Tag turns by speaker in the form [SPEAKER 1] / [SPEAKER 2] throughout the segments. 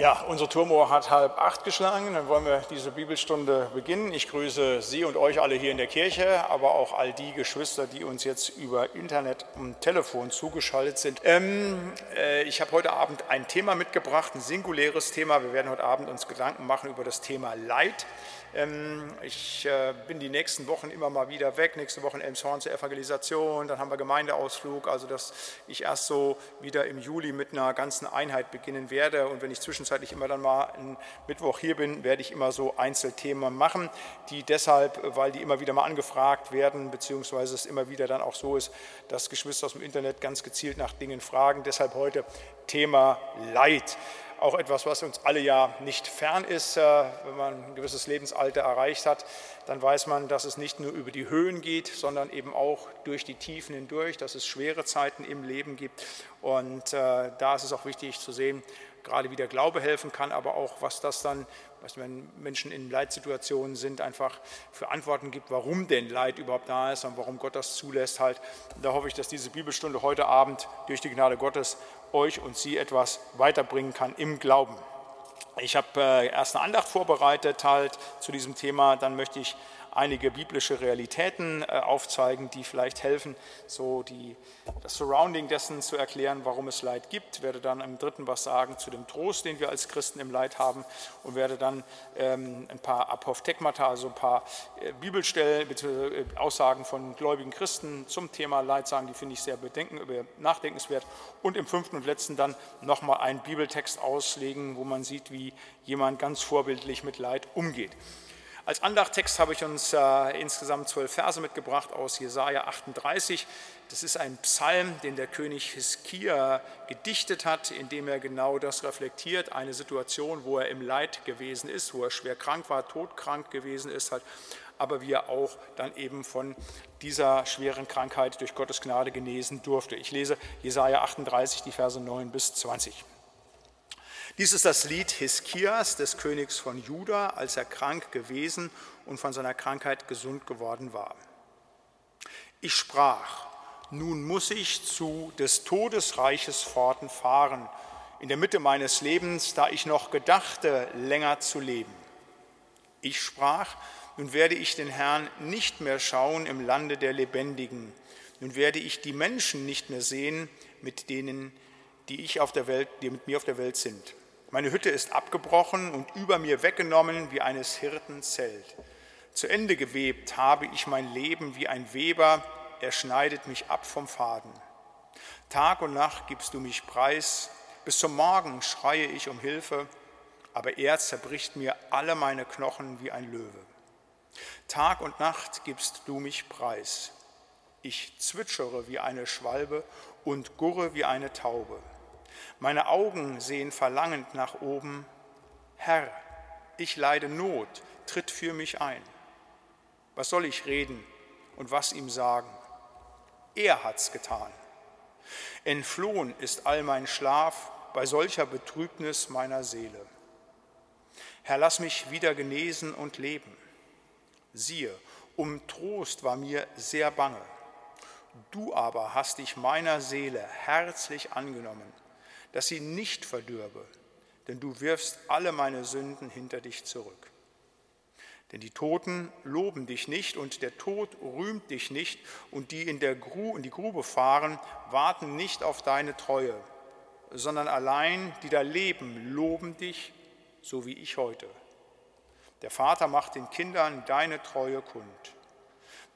[SPEAKER 1] Ja, unsere Turmuhr hat halb acht geschlagen. Dann wollen wir diese Bibelstunde beginnen. Ich grüße Sie und euch alle hier in der Kirche, aber auch all die Geschwister, die uns jetzt über Internet und Telefon zugeschaltet sind. Ähm, äh, ich habe heute Abend ein Thema mitgebracht, ein singuläres Thema. Wir werden heute Abend uns Gedanken machen über das Thema Leid. Ähm, ich äh, bin die nächsten Wochen immer mal wieder weg. Nächste Woche in Elmshorn zur Evangelisation. Dann haben wir Gemeindeausflug. Also, dass ich erst so wieder im Juli mit einer ganzen Einheit beginnen werde. Und wenn ich zwischenzeitlich immer dann mal einen Mittwoch hier bin, werde ich immer so Einzelthemen machen, die deshalb, weil die immer wieder mal angefragt werden, beziehungsweise es immer wieder dann auch so ist, dass Geschwister aus dem Internet ganz gezielt nach Dingen fragen. Deshalb heute Thema Leid auch etwas, was uns alle ja nicht fern ist. Äh, wenn man ein gewisses Lebensalter erreicht hat, dann weiß man, dass es nicht nur über die Höhen geht, sondern eben auch durch die Tiefen hindurch, dass es schwere Zeiten im Leben gibt. Und äh, da ist es auch wichtig zu sehen, gerade wie der Glaube helfen kann, aber auch, was das dann, was wenn Menschen in Leitsituationen sind, einfach für Antworten gibt, warum denn Leid überhaupt da ist und warum Gott das zulässt halt. Da hoffe ich, dass diese Bibelstunde heute Abend durch die Gnade Gottes euch und sie etwas weiterbringen kann im Glauben. Ich habe äh, erst eine Andacht vorbereitet halt zu diesem Thema, dann möchte ich einige biblische Realitäten äh, aufzeigen, die vielleicht helfen, so die, das Surrounding dessen zu erklären, warum es Leid gibt. Ich werde dann im dritten was sagen zu dem Trost, den wir als Christen im Leid haben und werde dann ähm, ein paar Apophthegmata, also ein paar äh, Bibelstellen, bzw. Äh, Aussagen von gläubigen Christen zum Thema Leid sagen, die finde ich sehr bedenken, nachdenkenswert. Und im fünften und letzten dann nochmal einen Bibeltext auslegen, wo man sieht, wie jemand ganz vorbildlich mit Leid umgeht. Als Andachttext habe ich uns äh, insgesamt zwölf Verse mitgebracht aus Jesaja 38. Das ist ein Psalm, den der König Hiskia gedichtet hat, in dem er genau das reflektiert, eine Situation, wo er im Leid gewesen ist, wo er schwer krank war, todkrank gewesen ist, halt, aber wie er auch dann eben von dieser schweren Krankheit durch Gottes Gnade genesen durfte. Ich lese Jesaja 38, die Verse 9 bis 20. Dies ist das Lied Hiskias, des Königs von Juda, als er krank gewesen und von seiner Krankheit gesund geworden war. Ich sprach, nun muss ich zu des Todesreiches Pforten fahren, in der Mitte meines Lebens, da ich noch gedachte, länger zu leben. Ich sprach, nun werde ich den Herrn nicht mehr schauen im Lande der Lebendigen, nun werde ich die Menschen nicht mehr sehen, mit denen, die ich auf der Welt, die mit mir auf der Welt sind. Meine Hütte ist abgebrochen und über mir weggenommen wie eines Hirten Zelt. Zu Ende gewebt habe ich mein Leben wie ein Weber, er schneidet mich ab vom Faden. Tag und Nacht gibst du mich preis, bis zum Morgen schreie ich um Hilfe, aber er zerbricht mir alle meine Knochen wie ein Löwe. Tag und Nacht gibst du mich preis. Ich zwitschere wie eine Schwalbe und gurre wie eine Taube. Meine Augen sehen verlangend nach oben. Herr, ich leide Not, tritt für mich ein. Was soll ich reden und was ihm sagen? Er hat's getan. Entflohen ist all mein Schlaf bei solcher Betrübnis meiner Seele. Herr, lass mich wieder genesen und leben. Siehe, um Trost war mir sehr bange. Du aber hast dich meiner Seele herzlich angenommen dass sie nicht verdürbe, denn du wirfst alle meine Sünden hinter dich zurück. Denn die Toten loben dich nicht und der Tod rühmt dich nicht und die in, der Gru in die Grube fahren, warten nicht auf deine Treue, sondern allein die da leben, loben dich, so wie ich heute. Der Vater macht den Kindern deine Treue kund.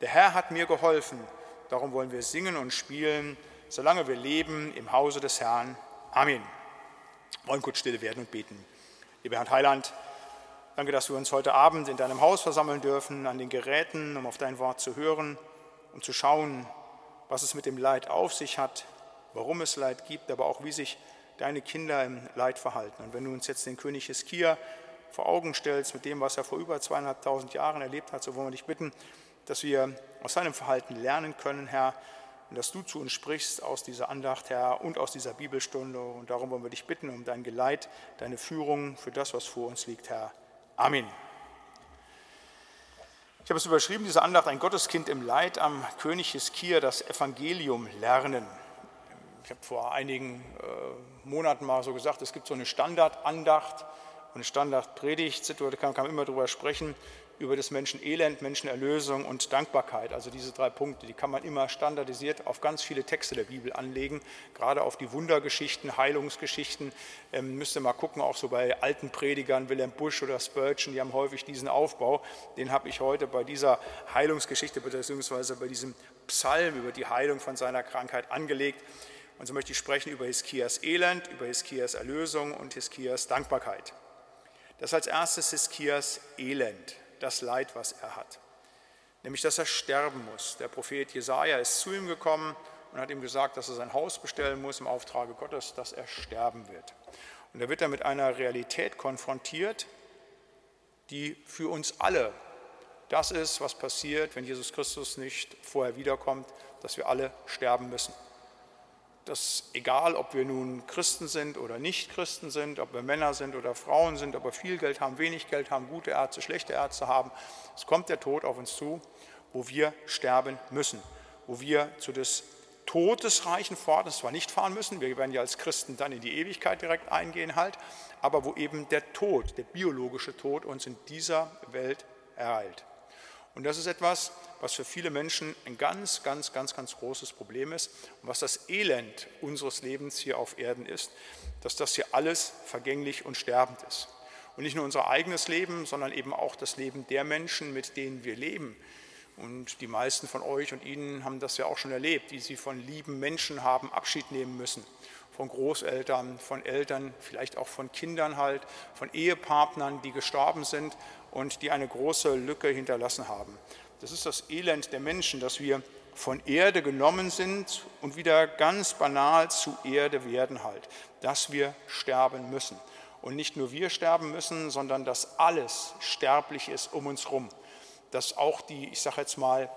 [SPEAKER 1] Der Herr hat mir geholfen, darum wollen wir singen und spielen, solange wir leben im Hause des Herrn. Amen. Wollen kurz stille werden und beten. Lieber Herr Heiland, danke, dass wir uns heute Abend in deinem Haus versammeln dürfen, an den Geräten, um auf dein Wort zu hören, um zu schauen, was es mit dem Leid auf sich hat, warum es Leid gibt, aber auch wie sich deine Kinder im Leid verhalten. Und wenn du uns jetzt den König Hiskia vor Augen stellst mit dem, was er vor über zweieinhalbtausend Jahren erlebt hat, so wollen wir dich bitten, dass wir aus seinem Verhalten lernen können, Herr, und dass du zu uns sprichst aus dieser Andacht, Herr, und aus dieser Bibelstunde. Und darum wollen wir dich bitten um dein Geleit, deine Führung für das, was vor uns liegt, Herr. Amen. Ich habe es überschrieben, diese Andacht, ein Gotteskind im Leid am König Hiskia, das Evangelium lernen. Ich habe vor einigen Monaten mal so gesagt, es gibt so eine Standardandacht eine Standardpredigt, da kann man immer drüber sprechen, über das Menschen Elend, Menschenerlösung und Dankbarkeit. Also diese drei Punkte, die kann man immer standardisiert auf ganz viele Texte der Bibel anlegen, gerade auf die Wundergeschichten, Heilungsgeschichten. Ähm, müsst ihr mal gucken, auch so bei alten Predigern, Wilhelm Busch oder Spurgeon, die haben häufig diesen Aufbau. Den habe ich heute bei dieser Heilungsgeschichte, beziehungsweise bei diesem Psalm über die Heilung von seiner Krankheit angelegt. Und so möchte ich sprechen über Hiskias Elend, über Hiskias Erlösung und Hiskias Dankbarkeit. Das als erstes Hiskias Elend das Leid, was er hat. Nämlich, dass er sterben muss. Der Prophet Jesaja ist zu ihm gekommen und hat ihm gesagt, dass er sein Haus bestellen muss im Auftrage Gottes, dass er sterben wird. Und da wird er mit einer Realität konfrontiert, die für uns alle das ist, was passiert, wenn Jesus Christus nicht vorher wiederkommt, dass wir alle sterben müssen dass egal, ob wir nun Christen sind oder nicht Christen sind, ob wir Männer sind oder Frauen sind, ob wir viel Geld haben, wenig Geld haben, gute Ärzte, schlechte Ärzte haben, es kommt der Tod auf uns zu, wo wir sterben müssen, wo wir zu des Todesreichen fort, zwar nicht fahren müssen, wir werden ja als Christen dann in die Ewigkeit direkt eingehen halt, aber wo eben der Tod, der biologische Tod uns in dieser Welt ereilt. Und das ist etwas, was für viele Menschen ein ganz, ganz, ganz, ganz großes Problem ist und was das Elend unseres Lebens hier auf Erden ist, dass das hier alles vergänglich und sterbend ist. Und nicht nur unser eigenes Leben, sondern eben auch das Leben der Menschen, mit denen wir leben. Und die meisten von euch und Ihnen haben das ja auch schon erlebt, wie sie von lieben Menschen haben Abschied nehmen müssen. Von Großeltern, von Eltern, vielleicht auch von Kindern halt, von Ehepartnern, die gestorben sind und die eine große Lücke hinterlassen haben. Das ist das Elend der Menschen, dass wir von Erde genommen sind und wieder ganz banal zu Erde werden halt, dass wir sterben müssen. Und nicht nur wir sterben müssen, sondern dass alles sterblich ist um uns herum. Dass auch die, ich sage jetzt mal,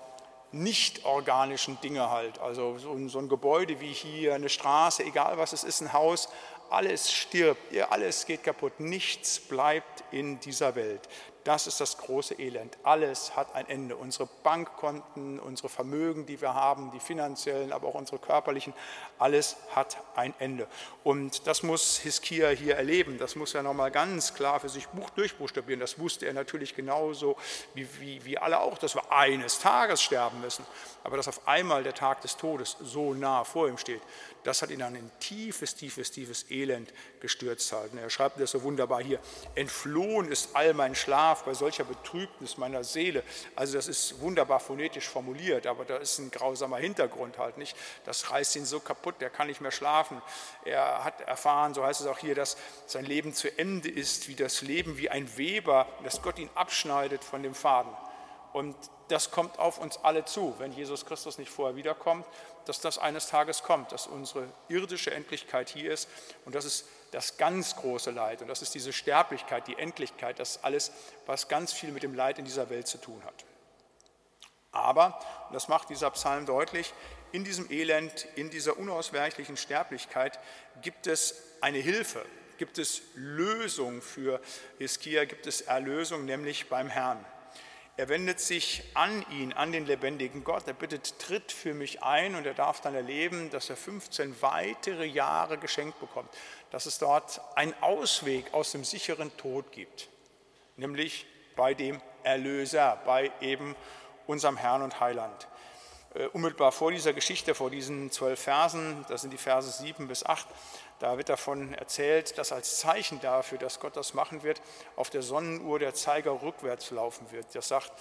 [SPEAKER 1] nicht organischen Dinge halt, also so ein, so ein Gebäude wie hier, eine Straße, egal was es ist, ein Haus, alles stirbt, alles geht kaputt, nichts bleibt in dieser Welt. Das ist das große Elend. Alles hat ein Ende. Unsere Bankkonten, unsere Vermögen, die wir haben, die finanziellen, aber auch unsere körperlichen, alles hat ein Ende. Und das muss Hiskia hier erleben. Das muss er nochmal ganz klar für sich durchbuchstabieren. Das wusste er natürlich genauso wie, wie, wie alle auch, dass wir eines Tages sterben müssen. Aber dass auf einmal der Tag des Todes so nah vor ihm steht, das hat ihn an ein tiefes, tiefes, tiefes Elend gestürzt halten. Er schreibt das so wunderbar hier. Entflohen ist all mein Schlaf bei solcher Betrübnis meiner Seele. Also das ist wunderbar phonetisch formuliert, aber da ist ein grausamer Hintergrund halt nicht. Das reißt ihn so kaputt, der kann nicht mehr schlafen. Er hat erfahren, so heißt es auch hier, dass sein Leben zu Ende ist, wie das Leben wie ein Weber, dass Gott ihn abschneidet von dem Faden. Und das kommt auf uns alle zu, wenn Jesus Christus nicht vorher wiederkommt, dass das eines Tages kommt, dass unsere irdische Endlichkeit hier ist und das ist das ganz große Leid und das ist diese Sterblichkeit, die Endlichkeit, das alles, was ganz viel mit dem Leid in dieser Welt zu tun hat. Aber, und das macht dieser Psalm deutlich, in diesem Elend, in dieser unausweichlichen Sterblichkeit gibt es eine Hilfe, gibt es Lösung für Hiskia, gibt es Erlösung, nämlich beim Herrn. Er wendet sich an ihn, an den lebendigen Gott. Er bittet, tritt für mich ein und er darf dann erleben, dass er 15 weitere Jahre geschenkt bekommt, dass es dort einen Ausweg aus dem sicheren Tod gibt, nämlich bei dem Erlöser, bei eben unserem Herrn und Heiland. Äh, unmittelbar vor dieser Geschichte, vor diesen zwölf Versen, das sind die Verse 7 bis 8, da wird davon erzählt, dass als Zeichen dafür, dass Gott das machen wird, auf der Sonnenuhr der Zeiger rückwärts laufen wird. Das sagt,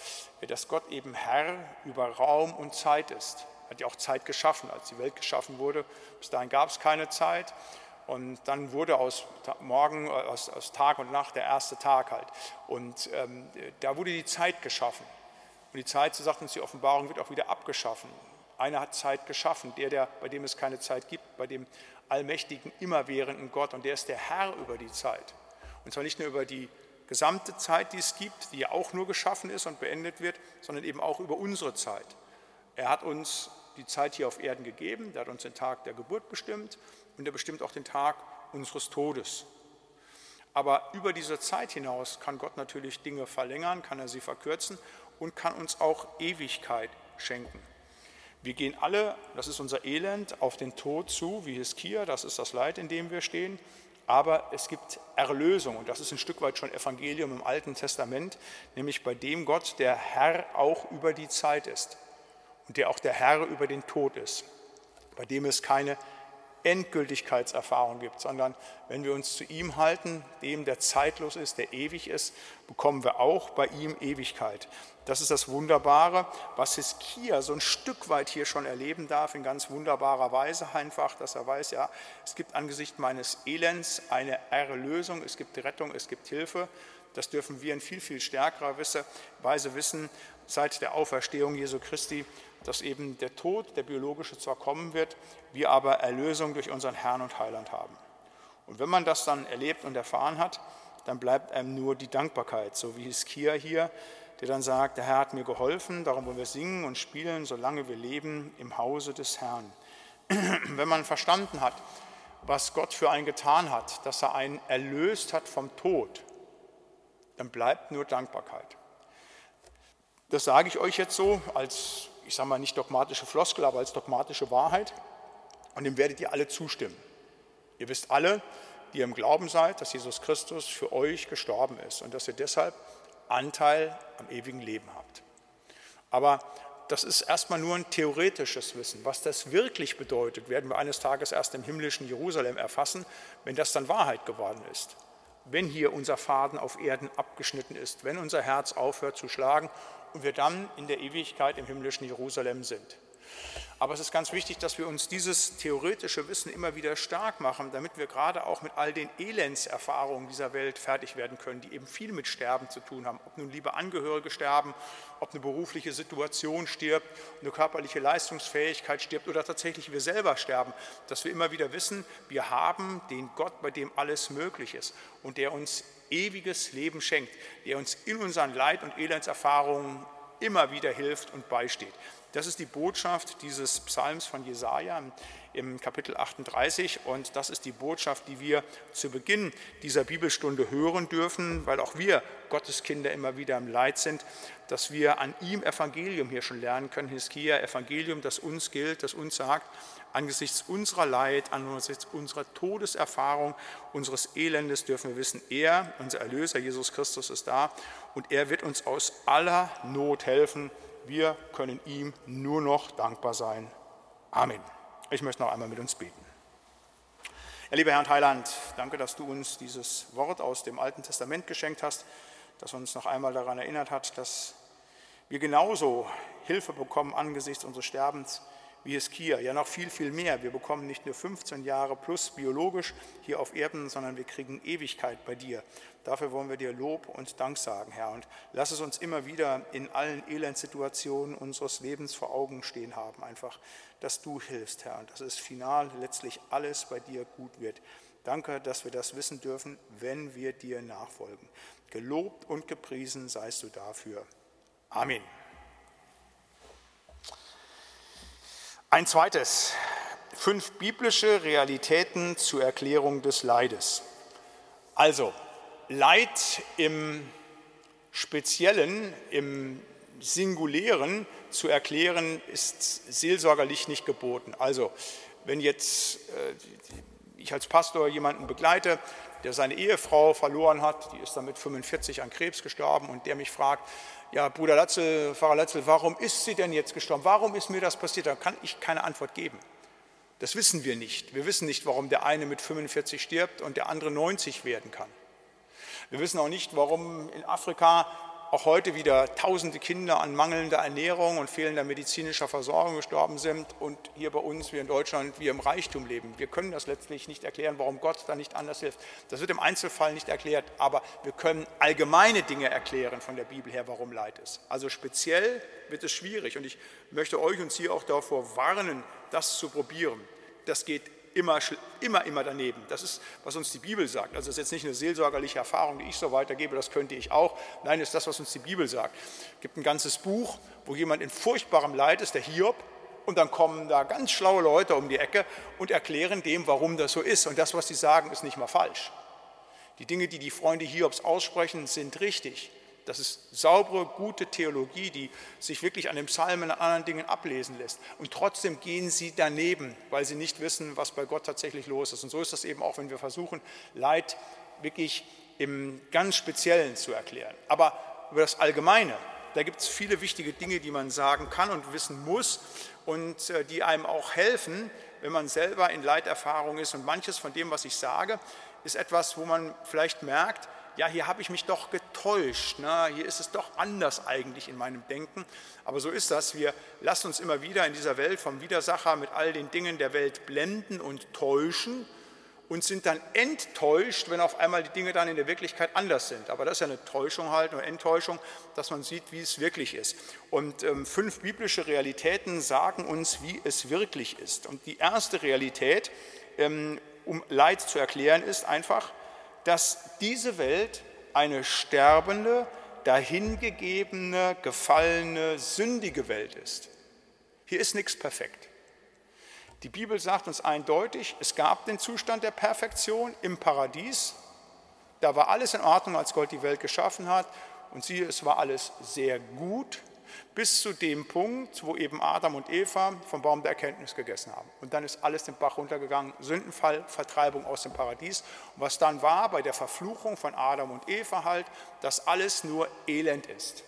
[SPEAKER 1] dass Gott eben Herr über Raum und Zeit ist. Er hat ja auch Zeit geschaffen, als die Welt geschaffen wurde. Bis dahin gab es keine Zeit. Und dann wurde aus Morgen, aus, aus Tag und Nacht der erste Tag halt. Und ähm, da wurde die Zeit geschaffen. Und die Zeit, so sagt uns die Offenbarung, wird auch wieder abgeschaffen. Einer hat Zeit geschaffen, der, der, bei dem es keine Zeit gibt, bei dem allmächtigen, immerwährenden Gott und der ist der Herr über die Zeit. Und zwar nicht nur über die gesamte Zeit, die es gibt, die ja auch nur geschaffen ist und beendet wird, sondern eben auch über unsere Zeit. Er hat uns die Zeit hier auf Erden gegeben, er hat uns den Tag der Geburt bestimmt und er bestimmt auch den Tag unseres Todes. Aber über diese Zeit hinaus kann Gott natürlich Dinge verlängern, kann er sie verkürzen und kann uns auch Ewigkeit schenken. Wir gehen alle, das ist unser Elend, auf den Tod zu, wie Hiskia, das ist das Leid, in dem wir stehen. Aber es gibt Erlösung und das ist ein Stück weit schon Evangelium im Alten Testament, nämlich bei dem Gott der Herr auch über die Zeit ist und der auch der Herr über den Tod ist, bei dem es keine Endgültigkeitserfahrung gibt, sondern wenn wir uns zu ihm halten, dem, der zeitlos ist, der ewig ist, bekommen wir auch bei ihm Ewigkeit. Das ist das Wunderbare, was Hiskia so ein Stück weit hier schon erleben darf, in ganz wunderbarer Weise einfach, dass er weiß, ja, es gibt angesichts meines Elends eine Erlösung, es gibt Rettung, es gibt Hilfe. Das dürfen wir in viel, viel stärkerer Weise wissen seit der Auferstehung Jesu Christi, dass eben der Tod, der biologische zwar kommen wird, wir aber Erlösung durch unseren Herrn und Heiland haben. Und wenn man das dann erlebt und erfahren hat, dann bleibt einem nur die Dankbarkeit, so wie Hiskia hier, der dann sagt, der Herr hat mir geholfen, darum wollen wir singen und spielen, solange wir leben im Hause des Herrn. Wenn man verstanden hat, was Gott für einen getan hat, dass er einen erlöst hat vom Tod, dann bleibt nur Dankbarkeit. Das sage ich euch jetzt so als ich sage mal nicht dogmatische Floskel, aber als dogmatische Wahrheit. Und dem werdet ihr alle zustimmen. Ihr wisst alle, die ihr im Glauben seid, dass Jesus Christus für euch gestorben ist und dass ihr deshalb Anteil am ewigen Leben habt. Aber das ist erstmal nur ein theoretisches Wissen. Was das wirklich bedeutet, werden wir eines Tages erst im himmlischen Jerusalem erfassen, wenn das dann Wahrheit geworden ist. Wenn hier unser Faden auf Erden abgeschnitten ist, wenn unser Herz aufhört zu schlagen und wir dann in der Ewigkeit im himmlischen Jerusalem sind. Aber es ist ganz wichtig, dass wir uns dieses theoretische Wissen immer wieder stark machen, damit wir gerade auch mit all den Elendserfahrungen dieser Welt fertig werden können, die eben viel mit Sterben zu tun haben. Ob nun liebe Angehörige sterben, ob eine berufliche Situation stirbt, eine körperliche Leistungsfähigkeit stirbt oder tatsächlich wir selber sterben, dass wir immer wieder wissen, wir haben den Gott, bei dem alles möglich ist und der uns ewiges Leben schenkt, der uns in unseren Leid- und Elendserfahrungen immer wieder hilft und beisteht. Das ist die Botschaft dieses Psalms von Jesaja im Kapitel 38 und das ist die Botschaft, die wir zu Beginn dieser Bibelstunde hören dürfen, weil auch wir Gottes Kinder immer wieder im Leid sind, dass wir an ihm Evangelium hier schon lernen können, Hiskia Evangelium, das uns gilt, das uns sagt, angesichts unserer Leid, angesichts unserer Todeserfahrung, unseres Elendes dürfen wir wissen, er, unser Erlöser Jesus Christus ist da und er wird uns aus aller Not helfen. Wir können ihm nur noch dankbar sein. Amen. Ich möchte noch einmal mit uns beten. Ja, lieber Herr und Heiland, danke, dass du uns dieses Wort aus dem Alten Testament geschenkt hast, das uns noch einmal daran erinnert hat, dass wir genauso Hilfe bekommen angesichts unseres Sterbens wie es Kia, ja noch viel, viel mehr. Wir bekommen nicht nur 15 Jahre plus biologisch hier auf Erden, sondern wir kriegen Ewigkeit bei dir. Dafür wollen wir dir Lob und Dank sagen, Herr. Und lass es uns immer wieder in allen Elendsituationen unseres Lebens vor Augen stehen haben, einfach, dass du hilfst, Herr, und dass es final letztlich alles bei dir gut wird. Danke, dass wir das wissen dürfen, wenn wir dir nachfolgen. Gelobt und gepriesen seist du dafür. Amen. Ein zweites, fünf biblische Realitäten zur Erklärung des Leides. Also, Leid im Speziellen, im Singulären zu erklären, ist seelsorgerlich nicht geboten. Also, wenn jetzt äh, ich als Pastor jemanden begleite, der seine Ehefrau verloren hat, die ist dann mit 45 an Krebs gestorben und der mich fragt, ja, Bruder Latzel, Pfarrer Latzel, warum ist sie denn jetzt gestorben? Warum ist mir das passiert? Da kann ich keine Antwort geben. Das wissen wir nicht. Wir wissen nicht, warum der eine mit 45 stirbt und der andere 90 werden kann. Wir wissen auch nicht, warum in Afrika auch heute wieder tausende Kinder an mangelnder Ernährung und fehlender medizinischer Versorgung gestorben sind und hier bei uns, wir in Deutschland, wir im Reichtum leben. Wir können das letztlich nicht erklären, warum Gott da nicht anders hilft. Das wird im Einzelfall nicht erklärt, aber wir können allgemeine Dinge erklären von der Bibel her, warum Leid ist. Also speziell wird es schwierig und ich möchte euch und Sie auch davor warnen, das zu probieren. Das geht immer, immer, immer daneben. Das ist, was uns die Bibel sagt. Also das ist jetzt nicht eine seelsorgerliche Erfahrung, die ich so weitergebe, das könnte ich auch. Nein, das ist das, was uns die Bibel sagt. Es gibt ein ganzes Buch, wo jemand in furchtbarem Leid ist, der Hiob, und dann kommen da ganz schlaue Leute um die Ecke und erklären dem, warum das so ist. Und das, was sie sagen, ist nicht mal falsch. Die Dinge, die die Freunde Hiobs aussprechen, sind richtig. Das ist saubere, gute Theologie, die sich wirklich an den Psalmen und anderen Dingen ablesen lässt. Und trotzdem gehen sie daneben, weil sie nicht wissen, was bei Gott tatsächlich los ist. Und so ist das eben auch, wenn wir versuchen, Leid wirklich im ganz Speziellen zu erklären. Aber über das Allgemeine, da gibt es viele wichtige Dinge, die man sagen kann und wissen muss und äh, die einem auch helfen, wenn man selber in Leiterfahrung ist. Und manches von dem, was ich sage, ist etwas, wo man vielleicht merkt, ja, hier habe ich mich doch getäuscht, ne? hier ist es doch anders eigentlich in meinem Denken. Aber so ist das. Wir lassen uns immer wieder in dieser Welt vom Widersacher mit all den Dingen der Welt blenden und täuschen und sind dann enttäuscht, wenn auf einmal die Dinge dann in der Wirklichkeit anders sind. Aber das ist ja eine Täuschung halt, eine Enttäuschung, dass man sieht, wie es wirklich ist. Und ähm, fünf biblische Realitäten sagen uns, wie es wirklich ist. Und die erste Realität, ähm, um Leid zu erklären, ist einfach, dass diese Welt eine sterbende, dahingegebene, gefallene, sündige Welt ist. Hier ist nichts perfekt. Die Bibel sagt uns eindeutig, es gab den Zustand der Perfektion im Paradies. Da war alles in Ordnung, als Gott die Welt geschaffen hat. Und siehe, es war alles sehr gut bis zu dem Punkt, wo eben Adam und Eva vom Baum der Erkenntnis gegessen haben. Und dann ist alles den Bach runtergegangen, Sündenfall, Vertreibung aus dem Paradies. Und was dann war bei der Verfluchung von Adam und Eva halt, dass alles nur Elend ist.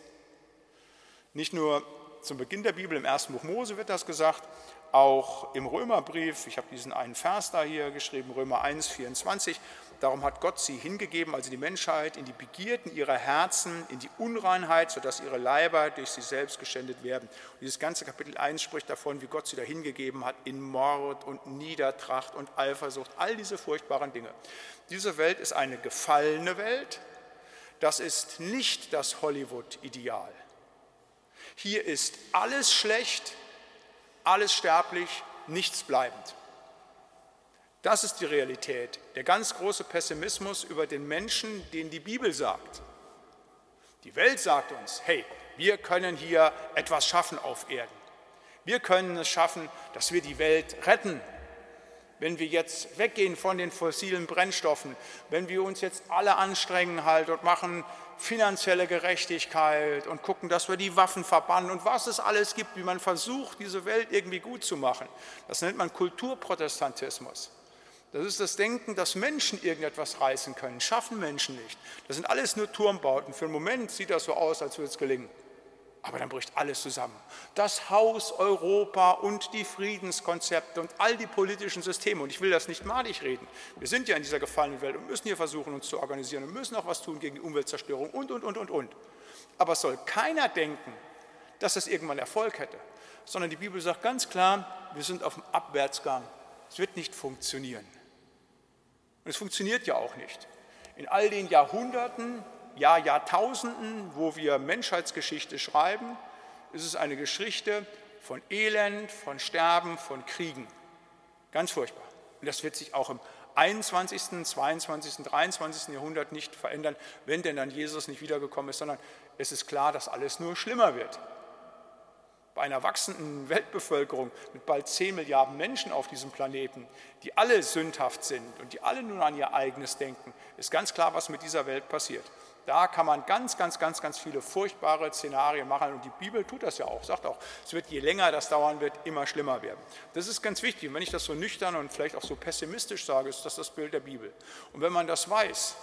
[SPEAKER 1] Nicht nur zum Beginn der Bibel, im ersten Buch Mose wird das gesagt, auch im Römerbrief, ich habe diesen einen Vers da hier geschrieben, Römer 1, 24, darum hat Gott sie hingegeben, also die Menschheit, in die Begierden ihrer Herzen, in die Unreinheit, sodass ihre Leiber durch sie selbst geschändet werden. Und dieses ganze Kapitel 1 spricht davon, wie Gott sie da hingegeben hat in Mord und Niedertracht und Eifersucht, all diese furchtbaren Dinge. Diese Welt ist eine gefallene Welt, das ist nicht das Hollywood-Ideal. Hier ist alles schlecht, alles sterblich, nichts bleibend. Das ist die Realität, der ganz große Pessimismus über den Menschen, den die Bibel sagt. Die Welt sagt uns, hey, wir können hier etwas schaffen auf Erden. Wir können es schaffen, dass wir die Welt retten, wenn wir jetzt weggehen von den fossilen Brennstoffen, wenn wir uns jetzt alle anstrengen halt und machen finanzielle Gerechtigkeit und gucken, dass wir die Waffen verbannen und was es alles gibt, wie man versucht, diese Welt irgendwie gut zu machen. Das nennt man Kulturprotestantismus. Das ist das Denken, dass Menschen irgendetwas reißen können, schaffen Menschen nicht. Das sind alles nur Turmbauten. Für einen Moment sieht das so aus, als würde es gelingen. Aber dann bricht alles zusammen. Das Haus Europa und die Friedenskonzepte und all die politischen Systeme. Und ich will das nicht malig reden. Wir sind ja in dieser gefallenen Welt und müssen hier versuchen, uns zu organisieren und müssen auch was tun gegen die Umweltzerstörung und, und, und, und, und. Aber es soll keiner denken, dass das irgendwann Erfolg hätte. Sondern die Bibel sagt ganz klar, wir sind auf dem Abwärtsgang. Es wird nicht funktionieren. Und es funktioniert ja auch nicht. In all den Jahrhunderten, ja Jahrtausenden, wo wir Menschheitsgeschichte schreiben, ist es eine Geschichte von Elend, von Sterben, von Kriegen. Ganz furchtbar. Und das wird sich auch im 21., 22., 23. Jahrhundert nicht verändern, wenn denn dann Jesus nicht wiedergekommen ist, sondern es ist klar, dass alles nur schlimmer wird. Bei einer wachsenden Weltbevölkerung mit bald 10 Milliarden Menschen auf diesem Planeten, die alle sündhaft sind und die alle nur an ihr eigenes denken, ist ganz klar, was mit dieser Welt passiert. Da kann man ganz, ganz, ganz, ganz viele furchtbare Szenarien machen und die Bibel tut das ja auch, sagt auch, es wird je länger das dauern wird, immer schlimmer werden. Das ist ganz wichtig. Und wenn ich das so nüchtern und vielleicht auch so pessimistisch sage, ist das das Bild der Bibel. Und wenn man das weiß,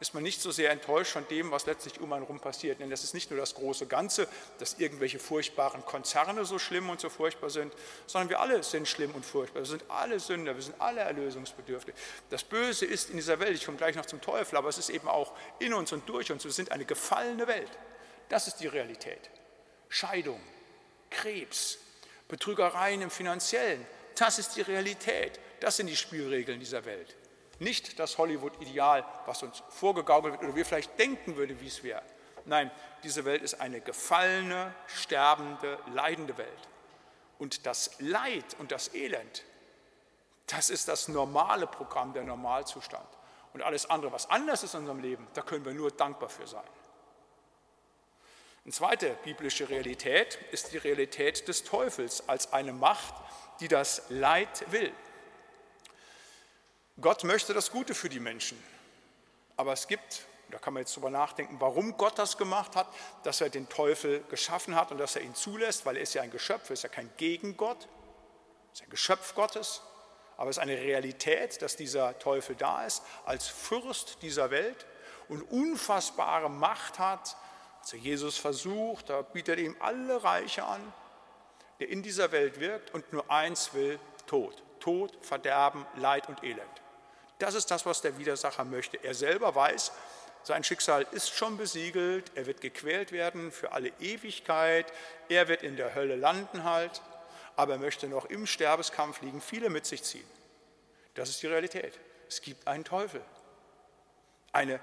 [SPEAKER 1] ist man nicht so sehr enttäuscht von dem, was letztlich um einen herum passiert. Denn das ist nicht nur das große Ganze, dass irgendwelche furchtbaren Konzerne so schlimm und so furchtbar sind, sondern wir alle sind schlimm und furchtbar. Wir sind alle Sünder, wir sind alle erlösungsbedürftig. Das Böse ist in dieser Welt, ich komme gleich noch zum Teufel, aber es ist eben auch in uns und durch uns. Wir sind eine gefallene Welt. Das ist die Realität. Scheidung, Krebs, Betrügereien im Finanziellen, das ist die Realität. Das sind die Spielregeln dieser Welt. Nicht das Hollywood-Ideal, was uns vorgegaukelt wird oder wir vielleicht denken würde, wie es wäre. Nein, diese Welt ist eine gefallene, sterbende, leidende Welt. Und das Leid und das Elend, das ist das normale Programm, der Normalzustand. Und alles andere, was anders ist in unserem Leben, da können wir nur dankbar für sein. Eine zweite biblische Realität ist die Realität des Teufels als eine Macht, die das Leid will. Gott möchte das Gute für die Menschen. Aber es gibt da kann man jetzt drüber nachdenken, warum Gott das gemacht hat, dass er den Teufel geschaffen hat und dass er ihn zulässt, weil er ist ja ein Geschöpf, er ist ja kein Gegengott, er ist ein Geschöpf Gottes, aber es ist eine Realität, dass dieser Teufel da ist als Fürst dieser Welt und unfassbare Macht hat. Als er Jesus versucht, da bietet er ihm alle Reiche an, der in dieser Welt wirkt und nur eins will, Tod. Tod, Verderben, Leid und Elend. Das ist das, was der Widersacher möchte. Er selber weiß, sein Schicksal ist schon besiegelt, er wird gequält werden für alle Ewigkeit, er wird in der Hölle landen halt, aber er möchte noch im Sterbeskampf liegen, viele mit sich ziehen. Das ist die Realität. Es gibt einen Teufel. Eine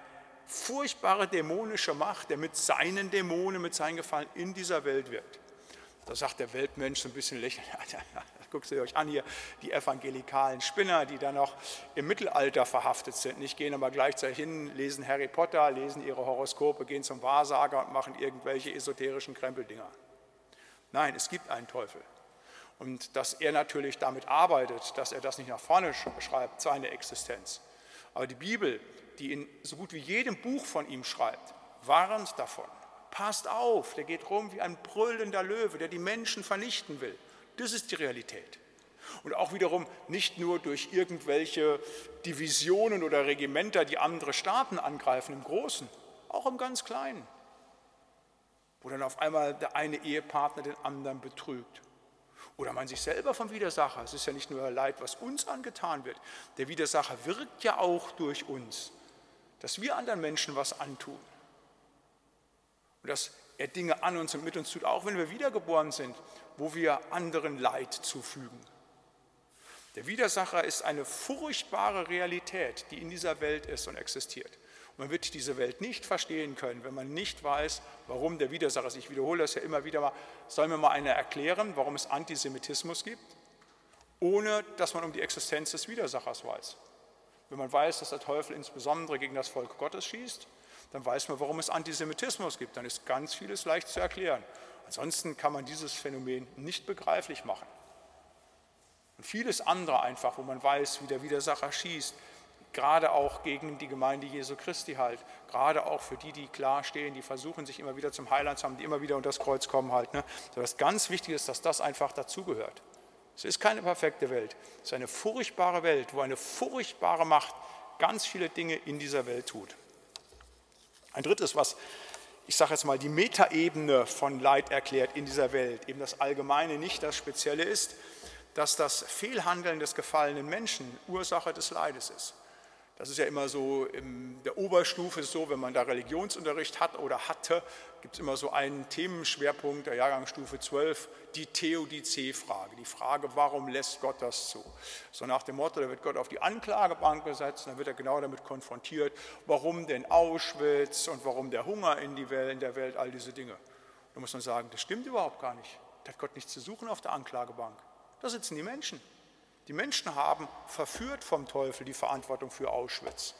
[SPEAKER 1] furchtbare dämonische Macht, der mit seinen Dämonen, mit seinen Gefallen in dieser Welt wirkt. Da sagt der Weltmensch so ein bisschen lächelnd, guckt ihr euch an hier, die evangelikalen Spinner, die dann noch im Mittelalter verhaftet sind. Nicht gehen aber gleichzeitig hin, lesen Harry Potter, lesen ihre Horoskope, gehen zum Wahrsager und machen irgendwelche esoterischen Krempeldinger. Nein, es gibt einen Teufel. Und dass er natürlich damit arbeitet, dass er das nicht nach vorne schreibt, seine Existenz. Aber die Bibel, die in so gut wie jedem Buch von ihm schreibt, warnt davon. Passt auf, der geht rum wie ein brüllender Löwe, der die Menschen vernichten will. Das ist die Realität. Und auch wiederum nicht nur durch irgendwelche Divisionen oder Regimenter, die andere Staaten angreifen im Großen, auch im ganz Kleinen. Wo dann auf einmal der eine Ehepartner den anderen betrügt. Oder man sich selber vom Widersacher. Es ist ja nicht nur Leid, was uns angetan wird. Der Widersacher wirkt ja auch durch uns, dass wir anderen Menschen was antun. Und dass er Dinge an uns und mit uns tut, auch wenn wir wiedergeboren sind, wo wir anderen Leid zufügen. Der Widersacher ist eine furchtbare Realität, die in dieser Welt ist und existiert. Und man wird diese Welt nicht verstehen können, wenn man nicht weiß, warum der Widersacher sich wiederholt. Das ja immer wieder mal. Soll mir mal einer erklären, warum es Antisemitismus gibt, ohne dass man um die Existenz des Widersachers weiß. Wenn man weiß, dass der Teufel insbesondere gegen das Volk Gottes schießt, dann weiß man, warum es Antisemitismus gibt. Dann ist ganz vieles leicht zu erklären. Ansonsten kann man dieses Phänomen nicht begreiflich machen. Und vieles andere einfach, wo man weiß, wie der Widersacher schießt, gerade auch gegen die Gemeinde Jesu Christi halt, gerade auch für die, die klar stehen, die versuchen, sich immer wieder zum Heiland zu haben, die immer wieder unter das Kreuz kommen halt. Ne? So, was ganz wichtig ist, dass das einfach dazugehört. Es ist keine perfekte Welt, es ist eine furchtbare Welt, wo eine furchtbare Macht ganz viele Dinge in dieser Welt tut. Ein drittes, was ich sage jetzt mal die Metaebene von Leid erklärt in dieser Welt, eben das Allgemeine, nicht das Spezielle ist, dass das Fehlhandeln des gefallenen Menschen Ursache des Leides ist. Das ist ja immer so, in der Oberstufe so, wenn man da Religionsunterricht hat oder hatte, gibt es immer so einen Themenschwerpunkt der Jahrgangsstufe 12, die Theodizee-Frage. Die Frage, warum lässt Gott das zu? So nach dem Motto, da wird Gott auf die Anklagebank gesetzt, dann wird er genau damit konfrontiert, warum denn Auschwitz und warum der Hunger in, die Welt, in der Welt, all diese Dinge. Da muss man sagen, das stimmt überhaupt gar nicht. Da hat Gott nichts zu suchen auf der Anklagebank. Da sitzen die Menschen. Die Menschen haben verführt vom Teufel die Verantwortung für Auschwitz.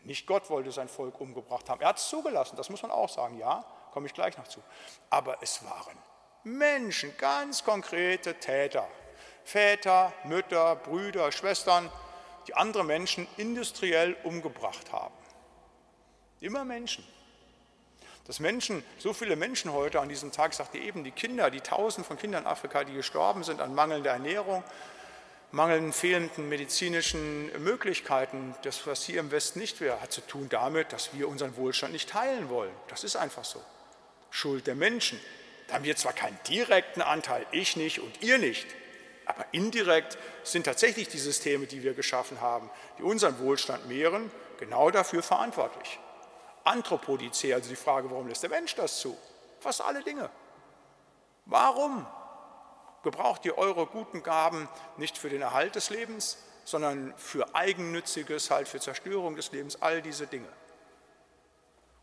[SPEAKER 1] Nicht Gott wollte sein Volk umgebracht haben. Er hat es zugelassen, das muss man auch sagen, ja, komme ich gleich noch zu. Aber es waren Menschen, ganz konkrete Täter. Väter, Mütter, Brüder, Schwestern, die andere Menschen industriell umgebracht haben. Immer Menschen. Dass Menschen, so viele Menschen heute an diesem Tag, sagte eben, die Kinder, die Tausend von Kindern in Afrika, die gestorben sind an mangelnder Ernährung, mangelnden fehlenden medizinischen Möglichkeiten, das, was hier im Westen nicht wäre, hat zu tun damit, dass wir unseren Wohlstand nicht teilen wollen. Das ist einfach so. Schuld der Menschen. Da haben wir zwar keinen direkten Anteil, ich nicht und ihr nicht, aber indirekt sind tatsächlich die Systeme, die wir geschaffen haben, die unseren Wohlstand mehren, genau dafür verantwortlich. Anthropodice, also die Frage, warum lässt der Mensch das zu? Fast alle Dinge. Warum? Gebraucht ihr eure guten Gaben nicht für den Erhalt des Lebens, sondern für Eigennütziges, halt für Zerstörung des Lebens, all diese Dinge.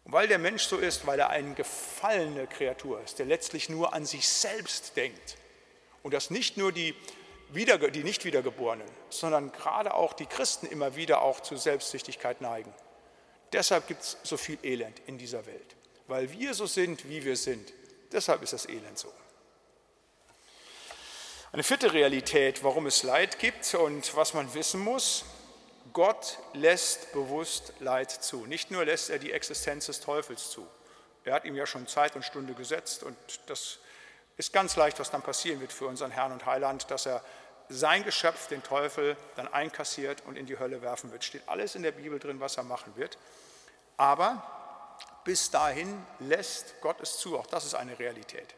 [SPEAKER 1] Und weil der Mensch so ist, weil er eine gefallene Kreatur ist, der letztlich nur an sich selbst denkt und das nicht nur die, Wieder, die nicht Wiedergeborenen, sondern gerade auch die Christen immer wieder auch zu Selbstsüchtigkeit neigen. Deshalb gibt es so viel Elend in dieser Welt, weil wir so sind, wie wir sind. Deshalb ist das Elend so. Eine vierte Realität, warum es Leid gibt und was man wissen muss, Gott lässt bewusst Leid zu. Nicht nur lässt er die Existenz des Teufels zu. Er hat ihm ja schon Zeit und Stunde gesetzt und das ist ganz leicht, was dann passieren wird für unseren Herrn und Heiland, dass er sein Geschöpf, den Teufel, dann einkassiert und in die Hölle werfen wird. Steht alles in der Bibel drin, was er machen wird. Aber bis dahin lässt Gott es zu. Auch das ist eine Realität.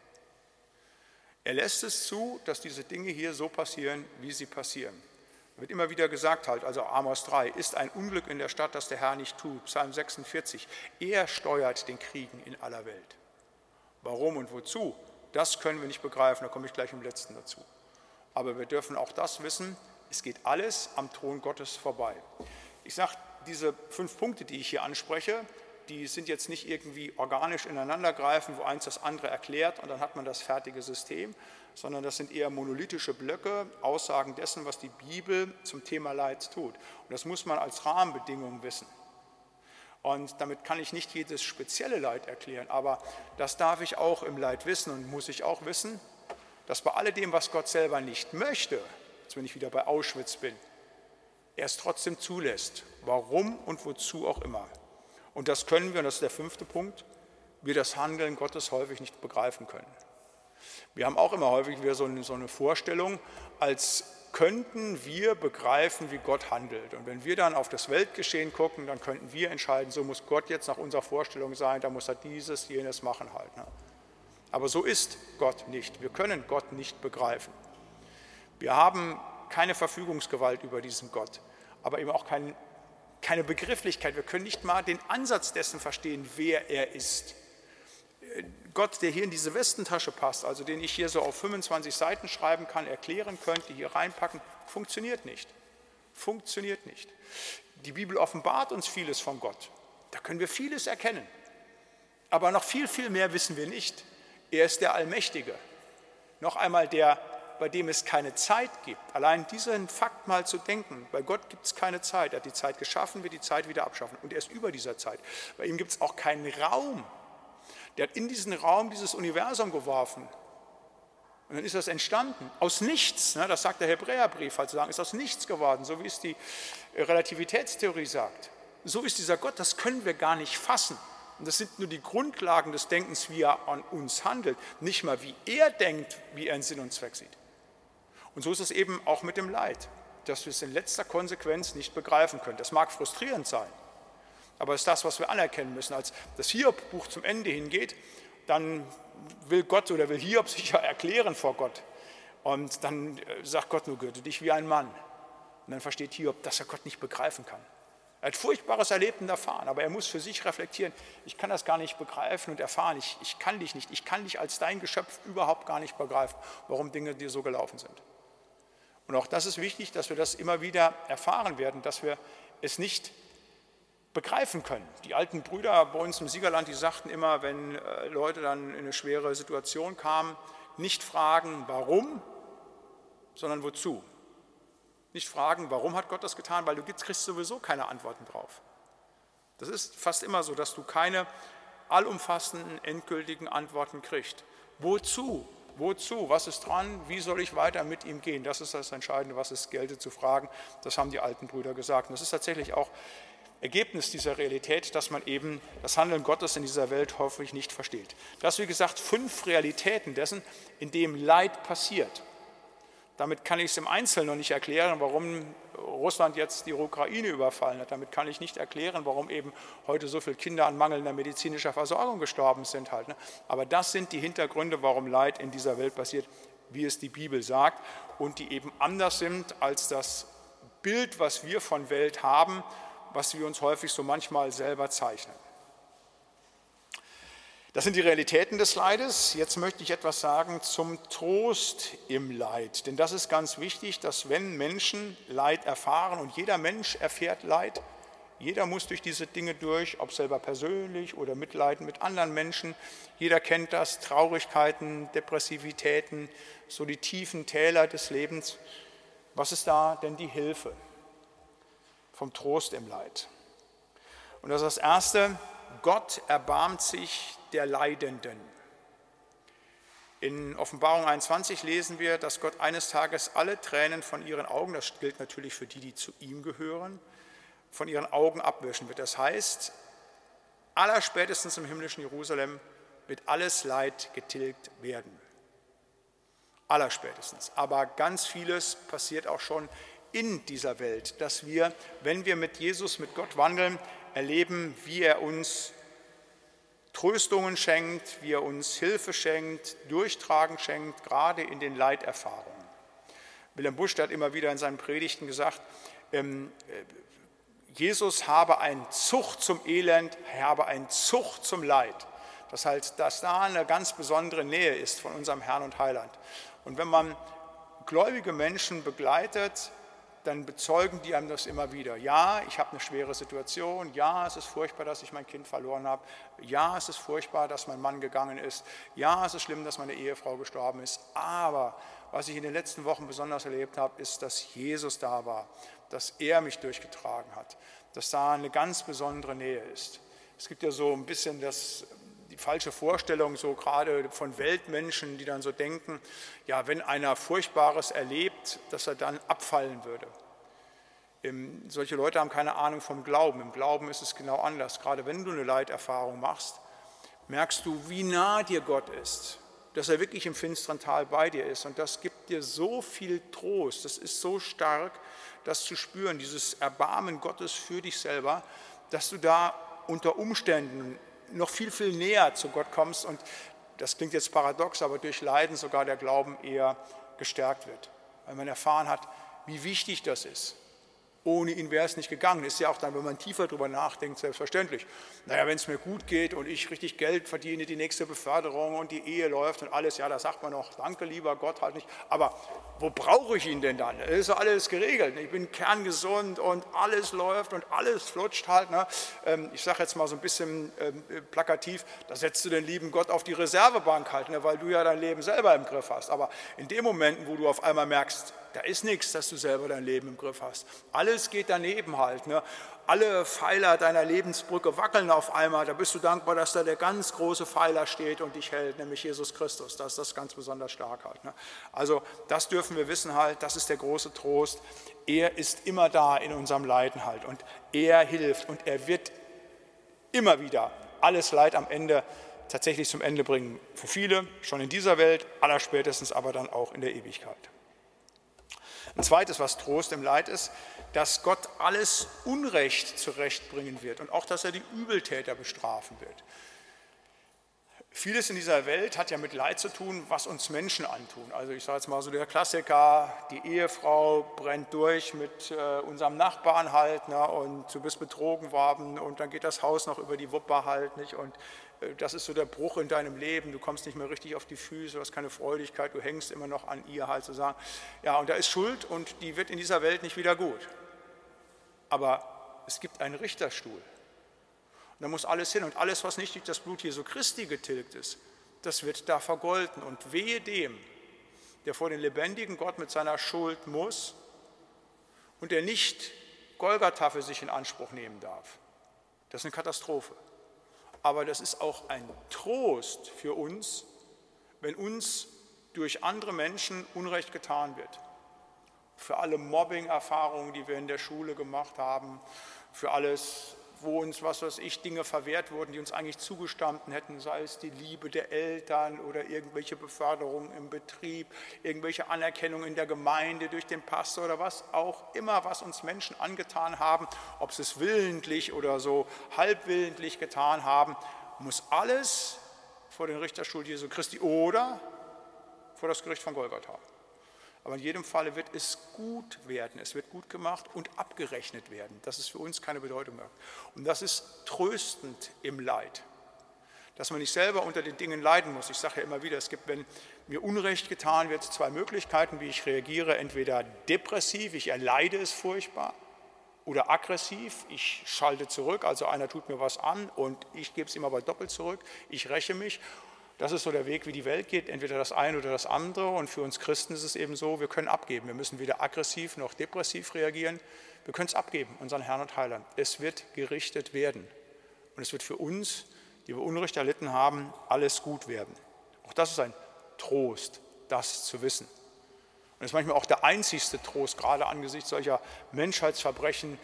[SPEAKER 1] Er lässt es zu, dass diese Dinge hier so passieren, wie sie passieren. Wird immer wieder gesagt halt, also Amos 3, ist ein Unglück in der Stadt, das der Herr nicht tut. Psalm 46, er steuert den Kriegen in aller Welt. Warum und wozu? Das können wir nicht begreifen, da komme ich gleich im letzten dazu. Aber wir dürfen auch das wissen, es geht alles am Thron Gottes vorbei. Ich sage, diese fünf Punkte, die ich hier anspreche, die sind jetzt nicht irgendwie organisch ineinandergreifen, wo eins das andere erklärt und dann hat man das fertige System, sondern das sind eher monolithische Blöcke, Aussagen dessen, was die Bibel zum Thema Leid tut. Und das muss man als Rahmenbedingung wissen. Und damit kann ich nicht jedes spezielle Leid erklären, aber das darf ich auch im Leid wissen und muss ich auch wissen, dass bei alledem, was Gott selber nicht möchte, jetzt wenn ich wieder bei Auschwitz bin, er es trotzdem zulässt, warum und wozu auch immer. Und das können wir, und das ist der fünfte Punkt, wir das Handeln Gottes häufig nicht begreifen können. Wir haben auch immer häufig wieder so eine, Vorstellung, als könnten wir begreifen, wie Gott handelt. Und wenn wir dann auf das Weltgeschehen gucken, dann könnten wir entscheiden, so muss Gott jetzt nach unserer Vorstellung sein, da muss er dieses, jenes machen halt. Ne? Aber so ist Gott nicht. Wir können Gott nicht begreifen. Wir haben keine Verfügungsgewalt über diesen Gott, aber eben auch kein, keine Begrifflichkeit. Wir können nicht mal den Ansatz dessen verstehen, wer er ist. Gott, der hier in diese Westentasche passt, also den ich hier so auf 25 Seiten schreiben kann, erklären könnte, hier reinpacken, funktioniert nicht. Funktioniert nicht. Die Bibel offenbart uns vieles von Gott. Da können wir vieles erkennen. Aber noch viel, viel mehr wissen wir nicht. Er ist der Allmächtige. Noch einmal der, bei dem es keine Zeit gibt. Allein diesen Fakt mal zu denken, bei Gott gibt es keine Zeit. Er hat die Zeit geschaffen, wird die Zeit wieder abschaffen. Und er ist über dieser Zeit. Bei ihm gibt es auch keinen Raum. Der hat in diesen Raum dieses Universum geworfen. Und dann ist das entstanden. Aus nichts, ne, das sagt der Hebräerbrief, halt sagen, ist aus nichts geworden, so wie es die Relativitätstheorie sagt. So ist dieser Gott, das können wir gar nicht fassen. Und das sind nur die Grundlagen des Denkens, wie er an uns handelt, nicht mal wie er denkt, wie er einen Sinn und Zweck sieht. Und so ist es eben auch mit dem Leid, dass wir es in letzter Konsequenz nicht begreifen können. Das mag frustrierend sein, aber es ist das, was wir anerkennen müssen. Als das Hiob-Buch zum Ende hingeht, dann will Gott oder will Hiob sich ja erklären vor Gott. Und dann äh, sagt Gott nur, gürte dich wie ein Mann. Und dann versteht Hiob, dass er Gott nicht begreifen kann. Er hat Furchtbares erlebt und erfahren, aber er muss für sich reflektieren, ich kann das gar nicht begreifen und erfahren, ich, ich kann dich nicht, ich kann dich als dein Geschöpf überhaupt gar nicht begreifen, warum Dinge dir so gelaufen sind. Und auch das ist wichtig, dass wir das immer wieder erfahren werden, dass wir es nicht begreifen können. Die alten Brüder bei uns im Siegerland, die sagten immer, wenn äh, Leute dann in eine schwere Situation kamen, nicht fragen, warum, sondern wozu. Nicht fragen, warum hat Gott das getan, weil du kriegst sowieso keine Antworten drauf. Das ist fast immer so, dass du keine allumfassenden, endgültigen Antworten kriegst. Wozu? Wozu? Was ist dran? Wie soll ich weiter mit ihm gehen? Das ist das Entscheidende, was es gelte zu fragen. Das haben die alten Brüder gesagt. Und das ist tatsächlich auch Ergebnis dieser Realität, dass man eben das Handeln Gottes in dieser Welt häufig nicht versteht. Das, wie gesagt, fünf Realitäten dessen, in dem Leid passiert. Damit kann ich es im Einzelnen noch nicht erklären, warum Russland jetzt die Ukraine überfallen hat. Damit kann ich nicht erklären, warum eben heute so viele Kinder an mangelnder medizinischer Versorgung gestorben sind. Halt, ne? Aber das sind die Hintergründe, warum Leid in dieser Welt passiert, wie es die Bibel sagt und die eben anders sind als das Bild, was wir von Welt haben, was wir uns häufig so manchmal selber zeichnen. Das sind die Realitäten des Leides. Jetzt möchte ich etwas sagen zum Trost im Leid. Denn das ist ganz wichtig, dass wenn Menschen Leid erfahren, und jeder Mensch erfährt Leid, jeder muss durch diese Dinge durch, ob selber persönlich oder Mitleiden mit anderen Menschen. Jeder kennt das, Traurigkeiten, Depressivitäten, so die tiefen Täler des Lebens. Was ist da denn die Hilfe vom Trost im Leid? Und das ist das Erste, Gott erbarmt sich der Leidenden. In Offenbarung 21 lesen wir, dass Gott eines Tages alle Tränen von ihren Augen, das gilt natürlich für die, die zu ihm gehören, von ihren Augen abwischen wird. Das heißt, allerspätestens im himmlischen Jerusalem wird alles Leid getilgt werden. Allerspätestens. Aber ganz vieles passiert auch schon in dieser Welt, dass wir, wenn wir mit Jesus, mit Gott wandeln, erleben, wie er uns Tröstungen schenkt, wie er uns Hilfe schenkt, Durchtragen schenkt, gerade in den Leiterfahrungen. Wilhelm Busch hat immer wieder in seinen Predigten gesagt, ähm, äh, Jesus habe ein Zucht zum Elend, er habe ein Zucht zum Leid. Das heißt, dass da eine ganz besondere Nähe ist von unserem Herrn und Heiland. Und wenn man gläubige Menschen begleitet, dann bezeugen die einem das immer wieder. Ja, ich habe eine schwere Situation. Ja, es ist furchtbar, dass ich mein Kind verloren habe. Ja, es ist furchtbar, dass mein Mann gegangen ist. Ja, es ist schlimm, dass meine Ehefrau gestorben ist. Aber was ich in den letzten Wochen besonders erlebt habe, ist, dass Jesus da war, dass er mich durchgetragen hat, dass da eine ganz besondere Nähe ist. Es gibt ja so ein bisschen das die falsche Vorstellung, so gerade von Weltmenschen, die dann so denken, ja, wenn einer Furchtbares erlebt, dass er dann abfallen würde. Ähm, solche Leute haben keine Ahnung vom Glauben. Im Glauben ist es genau anders. Gerade wenn du eine Leiterfahrung machst, merkst du, wie nah dir Gott ist, dass er wirklich im finsteren Tal bei dir ist. Und das gibt dir so viel Trost, das ist so stark, das zu spüren, dieses Erbarmen Gottes für dich selber, dass du da unter Umständen noch viel, viel näher zu Gott kommst und das klingt jetzt paradox, aber durch Leiden sogar der Glauben eher gestärkt wird, weil man erfahren hat, wie wichtig das ist. Ohne ihn wäre es nicht gegangen. Ist ja auch dann, wenn man tiefer darüber nachdenkt, selbstverständlich. Naja, wenn es mir gut geht und ich richtig Geld verdiene, die nächste Beförderung und die Ehe läuft und alles, ja, da sagt man noch, danke lieber Gott halt nicht. Aber wo brauche ich ihn denn dann? Ist alles geregelt. Ich bin kerngesund und alles läuft und alles flutscht halt. Ne? Ähm, ich sage jetzt mal so ein bisschen ähm, plakativ, da setzt du den lieben Gott auf die Reservebank halt, ne? weil du ja dein Leben selber im Griff hast. Aber in den Momenten, wo du auf einmal merkst, da ist nichts, dass du selber dein Leben im Griff hast. Alles geht daneben halt. Ne? Alle Pfeiler deiner Lebensbrücke wackeln auf einmal. Da bist du dankbar, dass da der ganz große Pfeiler steht und dich hält, nämlich Jesus Christus. Das ist das ganz besonders stark halt. Ne? Also das dürfen wir wissen halt, das ist der große Trost. Er ist immer da in unserem Leiden halt und er hilft und er wird immer wieder alles Leid am Ende tatsächlich zum Ende bringen. Für viele schon in dieser Welt, allerspätestens aber dann auch in der Ewigkeit. Ein zweites, was Trost im Leid ist, dass Gott alles Unrecht zurechtbringen wird und auch, dass er die Übeltäter bestrafen wird. Vieles in dieser Welt hat ja mit Leid zu tun, was uns Menschen antun. Also ich sage jetzt mal so der Klassiker, die Ehefrau brennt durch mit äh, unserem Nachbarn halt ne, und du bist betrogen worden und dann geht das Haus noch über die Wupper halt nicht und das ist so der Bruch in deinem Leben, du kommst nicht mehr richtig auf die Füße, du hast keine Freudigkeit, du hängst immer noch an ihr halt sozusagen. Ja, und da ist Schuld und die wird in dieser Welt nicht wieder gut. Aber es gibt einen Richterstuhl. Und da muss alles hin und alles, was nicht durch das Blut Jesu Christi getilgt ist, das wird da vergolten. Und wehe dem, der vor den lebendigen Gott mit seiner Schuld muss und der nicht Golgatha für sich in Anspruch nehmen darf. Das ist eine Katastrophe aber das ist auch ein Trost für uns, wenn uns durch andere Menschen Unrecht getan wird. Für alle Mobbing-Erfahrungen, die wir in der Schule gemacht haben, für alles, wo uns, was weiß ich, Dinge verwehrt wurden, die uns eigentlich zugestanden hätten, sei es die Liebe der Eltern oder irgendwelche Beförderungen im Betrieb, irgendwelche Anerkennung in der Gemeinde durch den Pastor oder was auch immer, was uns Menschen angetan haben, ob sie es willentlich oder so halbwillentlich getan haben, muss alles vor den Richterstuhl Jesu Christi oder vor das Gericht von Golgatha. Aber in jedem Falle wird es gut werden, es wird gut gemacht und abgerechnet werden, dass es für uns keine Bedeutung mehr. Und das ist tröstend im Leid, dass man nicht selber unter den Dingen leiden muss. Ich sage ja immer wieder, es gibt, wenn mir Unrecht getan wird, zwei Möglichkeiten, wie ich reagiere. Entweder depressiv, ich erleide es furchtbar, oder aggressiv, ich schalte zurück, also einer tut mir was an und ich gebe es ihm aber doppelt zurück, ich räche mich das ist so der Weg, wie die Welt geht, entweder das eine oder das andere. Und für uns Christen ist es eben so, wir können abgeben. Wir müssen weder aggressiv noch depressiv reagieren. Wir können es abgeben, unseren Herrn und Heiland. Es wird gerichtet werden. Und es wird für uns, die wir Unrecht erlitten haben, alles gut werden. Auch das ist ein Trost, das zu wissen. Und das ist manchmal auch der einzigste Trost, gerade angesichts solcher Menschheitsverbrechen,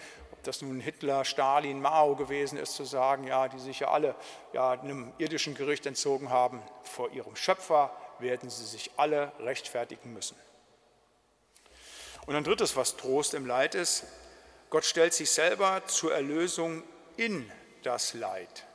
[SPEAKER 1] das nun Hitler, Stalin, Mao gewesen ist, zu sagen, ja, die sich ja alle ja, einem irdischen Gericht entzogen haben. Vor ihrem Schöpfer werden sie sich alle rechtfertigen müssen. Und ein drittes, was Trost im Leid ist, Gott stellt sich selber zur Erlösung in das Leid.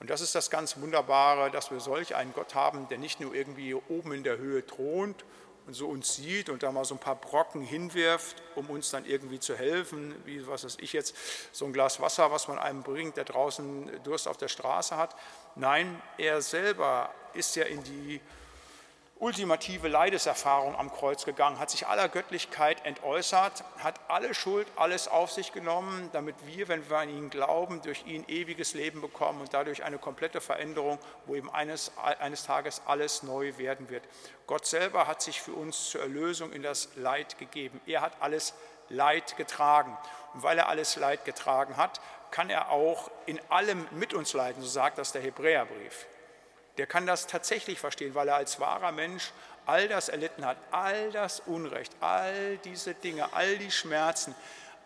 [SPEAKER 1] Und das ist das ganz Wunderbare, dass wir solch einen Gott haben, der nicht nur irgendwie oben in der Höhe thront und so uns sieht und da mal so ein paar Brocken hinwirft, um uns dann irgendwie zu helfen, wie was weiß ich jetzt, so ein Glas Wasser, was man einem bringt, der draußen Durst auf der Straße hat. Nein, er selber ist ja in die ultimative Leideserfahrung am Kreuz gegangen, hat sich aller Göttlichkeit entäußert, hat alle Schuld, alles auf sich genommen, damit wir, wenn wir an ihn glauben, durch ihn ewiges Leben bekommen und dadurch eine komplette Veränderung, wo eben eines, eines Tages alles neu werden wird. Gott selber hat sich für uns zur Erlösung in das Leid gegeben. Er hat alles Leid getragen. Und weil er alles Leid getragen hat, kann er auch in allem mit uns leiden, so sagt das der Hebräerbrief der kann das tatsächlich verstehen, weil er als wahrer Mensch all das erlitten hat, all das Unrecht, all diese Dinge, all die Schmerzen,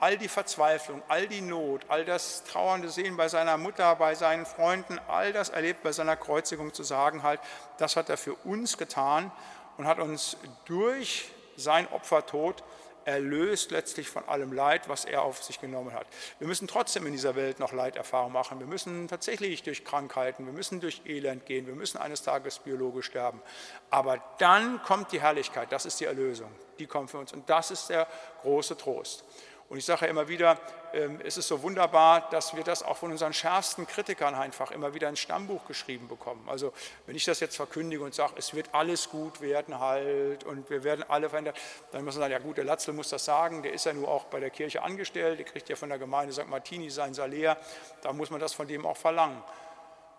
[SPEAKER 1] all die Verzweiflung, all die Not, all das trauernde Sehen bei seiner Mutter, bei seinen Freunden, all das erlebt bei seiner Kreuzigung zu sagen halt, das hat er für uns getan und hat uns durch sein Opfertod erlöst letztlich von allem Leid, was er auf sich genommen hat. Wir müssen trotzdem in dieser Welt noch Leiterfahrung machen. Wir müssen tatsächlich durch Krankheiten, wir müssen durch Elend gehen, wir müssen eines Tages biologisch sterben. Aber dann kommt die Herrlichkeit, das ist die Erlösung, die kommt für uns. Und das ist der große Trost. Und ich sage immer wieder, es ist so wunderbar, dass wir das auch von unseren schärfsten Kritikern einfach immer wieder ins Stammbuch geschrieben bekommen. Also wenn ich das jetzt verkündige und sage, es wird alles gut werden halt und wir werden alle verändert, dann muss man sagen, ja gut, der Latzel muss das sagen, der ist ja nur auch bei der Kirche angestellt, der kriegt ja von der Gemeinde St. Martini sein Salär, da muss man das von dem auch verlangen.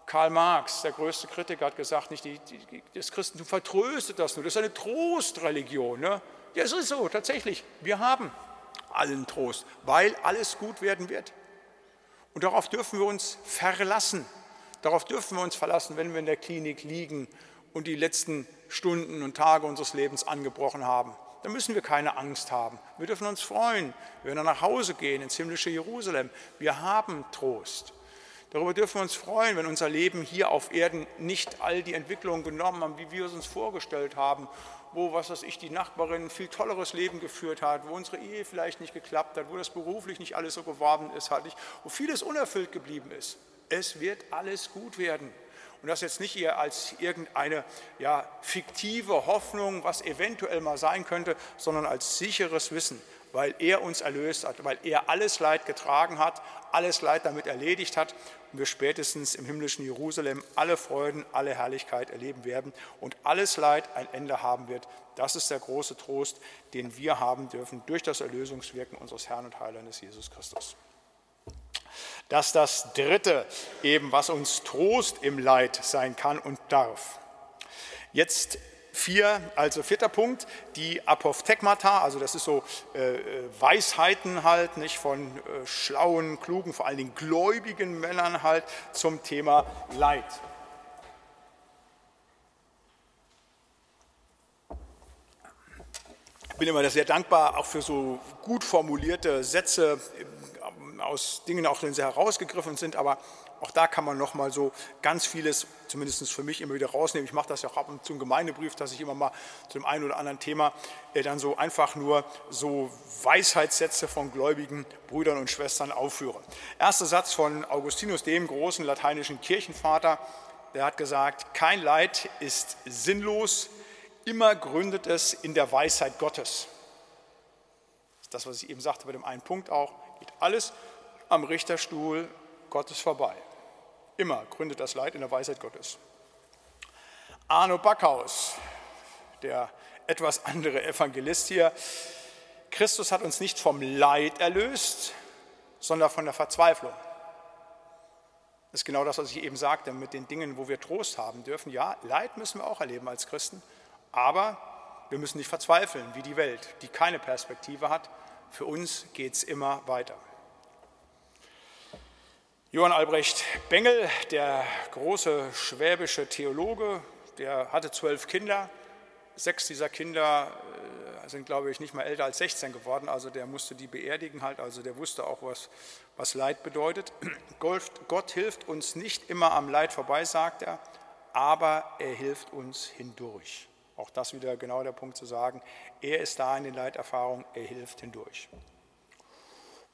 [SPEAKER 1] Karl Marx, der größte Kritiker, hat gesagt, nicht die, die, das Christentum vertröstet das nur, das ist eine Trostreligion. Ne? Ja, es ist so, tatsächlich, wir haben allen Trost, weil alles gut werden wird. Und darauf dürfen wir uns verlassen. Darauf dürfen wir uns verlassen, wenn wir in der Klinik liegen und die letzten Stunden und Tage unseres Lebens angebrochen haben. Da müssen wir keine Angst haben. Wir dürfen uns freuen. Wir werden nach Hause gehen ins himmlische Jerusalem. Wir haben Trost. Darüber dürfen wir uns freuen, wenn unser Leben hier auf Erden nicht all die Entwicklungen genommen haben, wie wir es uns vorgestellt haben wo, was weiß ich, die Nachbarin ein viel tolleres Leben geführt hat, wo unsere Ehe vielleicht nicht geklappt hat, wo das beruflich nicht alles so geworden ist, halt nicht, wo vieles unerfüllt geblieben ist. Es wird alles gut werden. Und das jetzt nicht eher als irgendeine ja, fiktive Hoffnung, was eventuell mal sein könnte, sondern als sicheres Wissen, weil er uns erlöst hat, weil er alles Leid getragen hat, alles Leid damit erledigt hat und wir spätestens im himmlischen Jerusalem alle Freuden, alle Herrlichkeit erleben werden und alles Leid ein Ende haben wird. Das ist der große Trost, den wir haben dürfen durch das Erlösungswirken unseres Herrn und Heilandes Jesus Christus. Das ist das Dritte, eben was uns Trost im Leid sein kann und darf. Jetzt vier, also vierter Punkt, die Apophthegmata, also das ist so äh, äh, Weisheiten halt, nicht von äh, schlauen, klugen, vor allen Dingen gläubigen Männern halt zum Thema Leid. Ich bin immer sehr dankbar auch für so gut formulierte Sätze äh, aus Dingen, auch wenn sie herausgegriffen sind, aber auch da kann man noch mal so ganz vieles, zumindest für mich, immer wieder rausnehmen. Ich mache das ja auch ab und zu im Gemeindebrief, dass ich immer mal zu dem einen oder anderen Thema äh, dann so einfach nur so Weisheitssätze von gläubigen Brüdern und Schwestern aufführe. Erster Satz von Augustinus, dem großen lateinischen Kirchenvater, der hat gesagt, kein Leid ist sinnlos, immer gründet es in der Weisheit Gottes. Das, was ich eben sagte bei dem einen Punkt auch, geht alles am Richterstuhl Gottes vorbei. Immer gründet das Leid in der Weisheit Gottes. Arno Backhaus, der etwas andere Evangelist hier. Christus hat uns nicht vom Leid erlöst, sondern von der Verzweiflung. Das ist genau das, was ich eben sagte, mit den Dingen, wo wir Trost haben dürfen. Ja, Leid müssen wir auch erleben als Christen, aber wir müssen nicht verzweifeln wie die Welt, die keine Perspektive hat. Für uns geht es immer weiter. Johann Albrecht Bengel, der große schwäbische Theologe, der hatte zwölf Kinder. Sechs dieser Kinder äh, sind, glaube ich, nicht mal älter als 16 geworden. Also der musste die beerdigen halt. Also der wusste auch, was, was Leid bedeutet. Gott hilft uns nicht immer am Leid vorbei, sagt er, aber er hilft uns hindurch. Auch das wieder genau der Punkt zu sagen. Er ist da in den Leiterfahrungen, er hilft hindurch.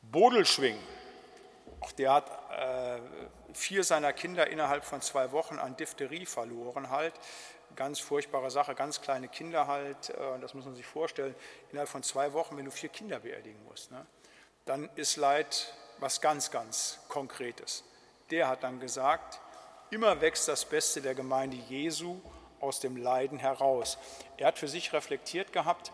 [SPEAKER 1] Bodelschwing, auch der hat äh, vier seiner Kinder innerhalb von zwei Wochen an Diphtherie verloren halt. Ganz furchtbare Sache, ganz kleine Kinder halt, äh, das muss man sich vorstellen. Innerhalb von zwei Wochen, wenn du vier Kinder beerdigen musst, ne, dann ist Leid was ganz, ganz Konkretes. Der hat dann gesagt, immer wächst das Beste der Gemeinde Jesu aus dem Leiden heraus. Er hat für sich reflektiert gehabt,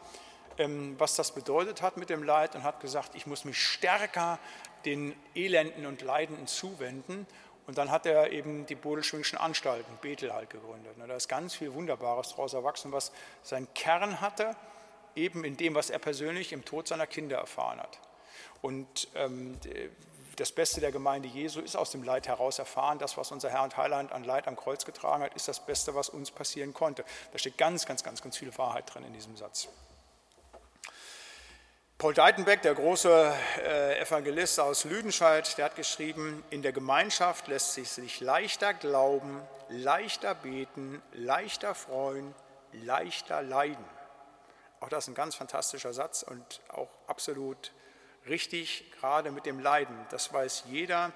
[SPEAKER 1] ähm, was das bedeutet hat mit dem Leid und hat gesagt, ich muss mich stärker den Elenden und Leidenden zuwenden. Und dann hat er eben die Bodelschwingschen Anstalten, Bethel halt gegründet. Da ist ganz viel Wunderbares daraus erwachsen, was seinen Kern hatte, eben in dem, was er persönlich im Tod seiner Kinder erfahren hat. Und ähm, das Beste der Gemeinde Jesu ist aus dem Leid heraus erfahren. Das, was unser Herr und Heiland an Leid am Kreuz getragen hat, ist das Beste, was uns passieren konnte. Da steht ganz, ganz, ganz, ganz viel Wahrheit drin in diesem Satz. Paul Deitenbeck, der große äh, Evangelist aus Lüdenscheid, der hat geschrieben, in der Gemeinschaft lässt sich sich leichter glauben, leichter beten, leichter freuen, leichter leiden. Auch das ist ein ganz fantastischer Satz und auch absolut richtig, gerade mit dem Leiden. Das weiß jeder,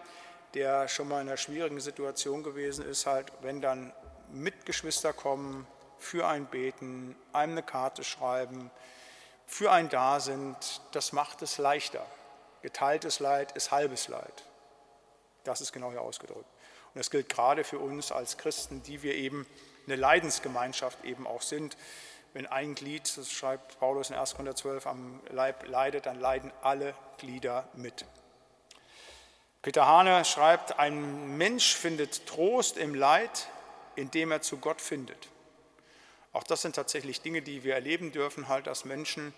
[SPEAKER 1] der schon mal in einer schwierigen Situation gewesen ist, halt, wenn dann Mitgeschwister kommen, für ein Beten, einem eine Karte schreiben, für ein da sind, das macht es leichter. Geteiltes Leid ist halbes Leid. Das ist genau hier ausgedrückt. Und das gilt gerade für uns als Christen, die wir eben eine Leidensgemeinschaft eben auch sind. Wenn ein Glied, das schreibt Paulus in 1. Korinther 12, am Leib leidet, dann leiden alle Glieder mit. Peter Hane schreibt, ein Mensch findet Trost im Leid, indem er zu Gott findet. Auch das sind tatsächlich Dinge, die wir erleben dürfen, halt, dass Menschen,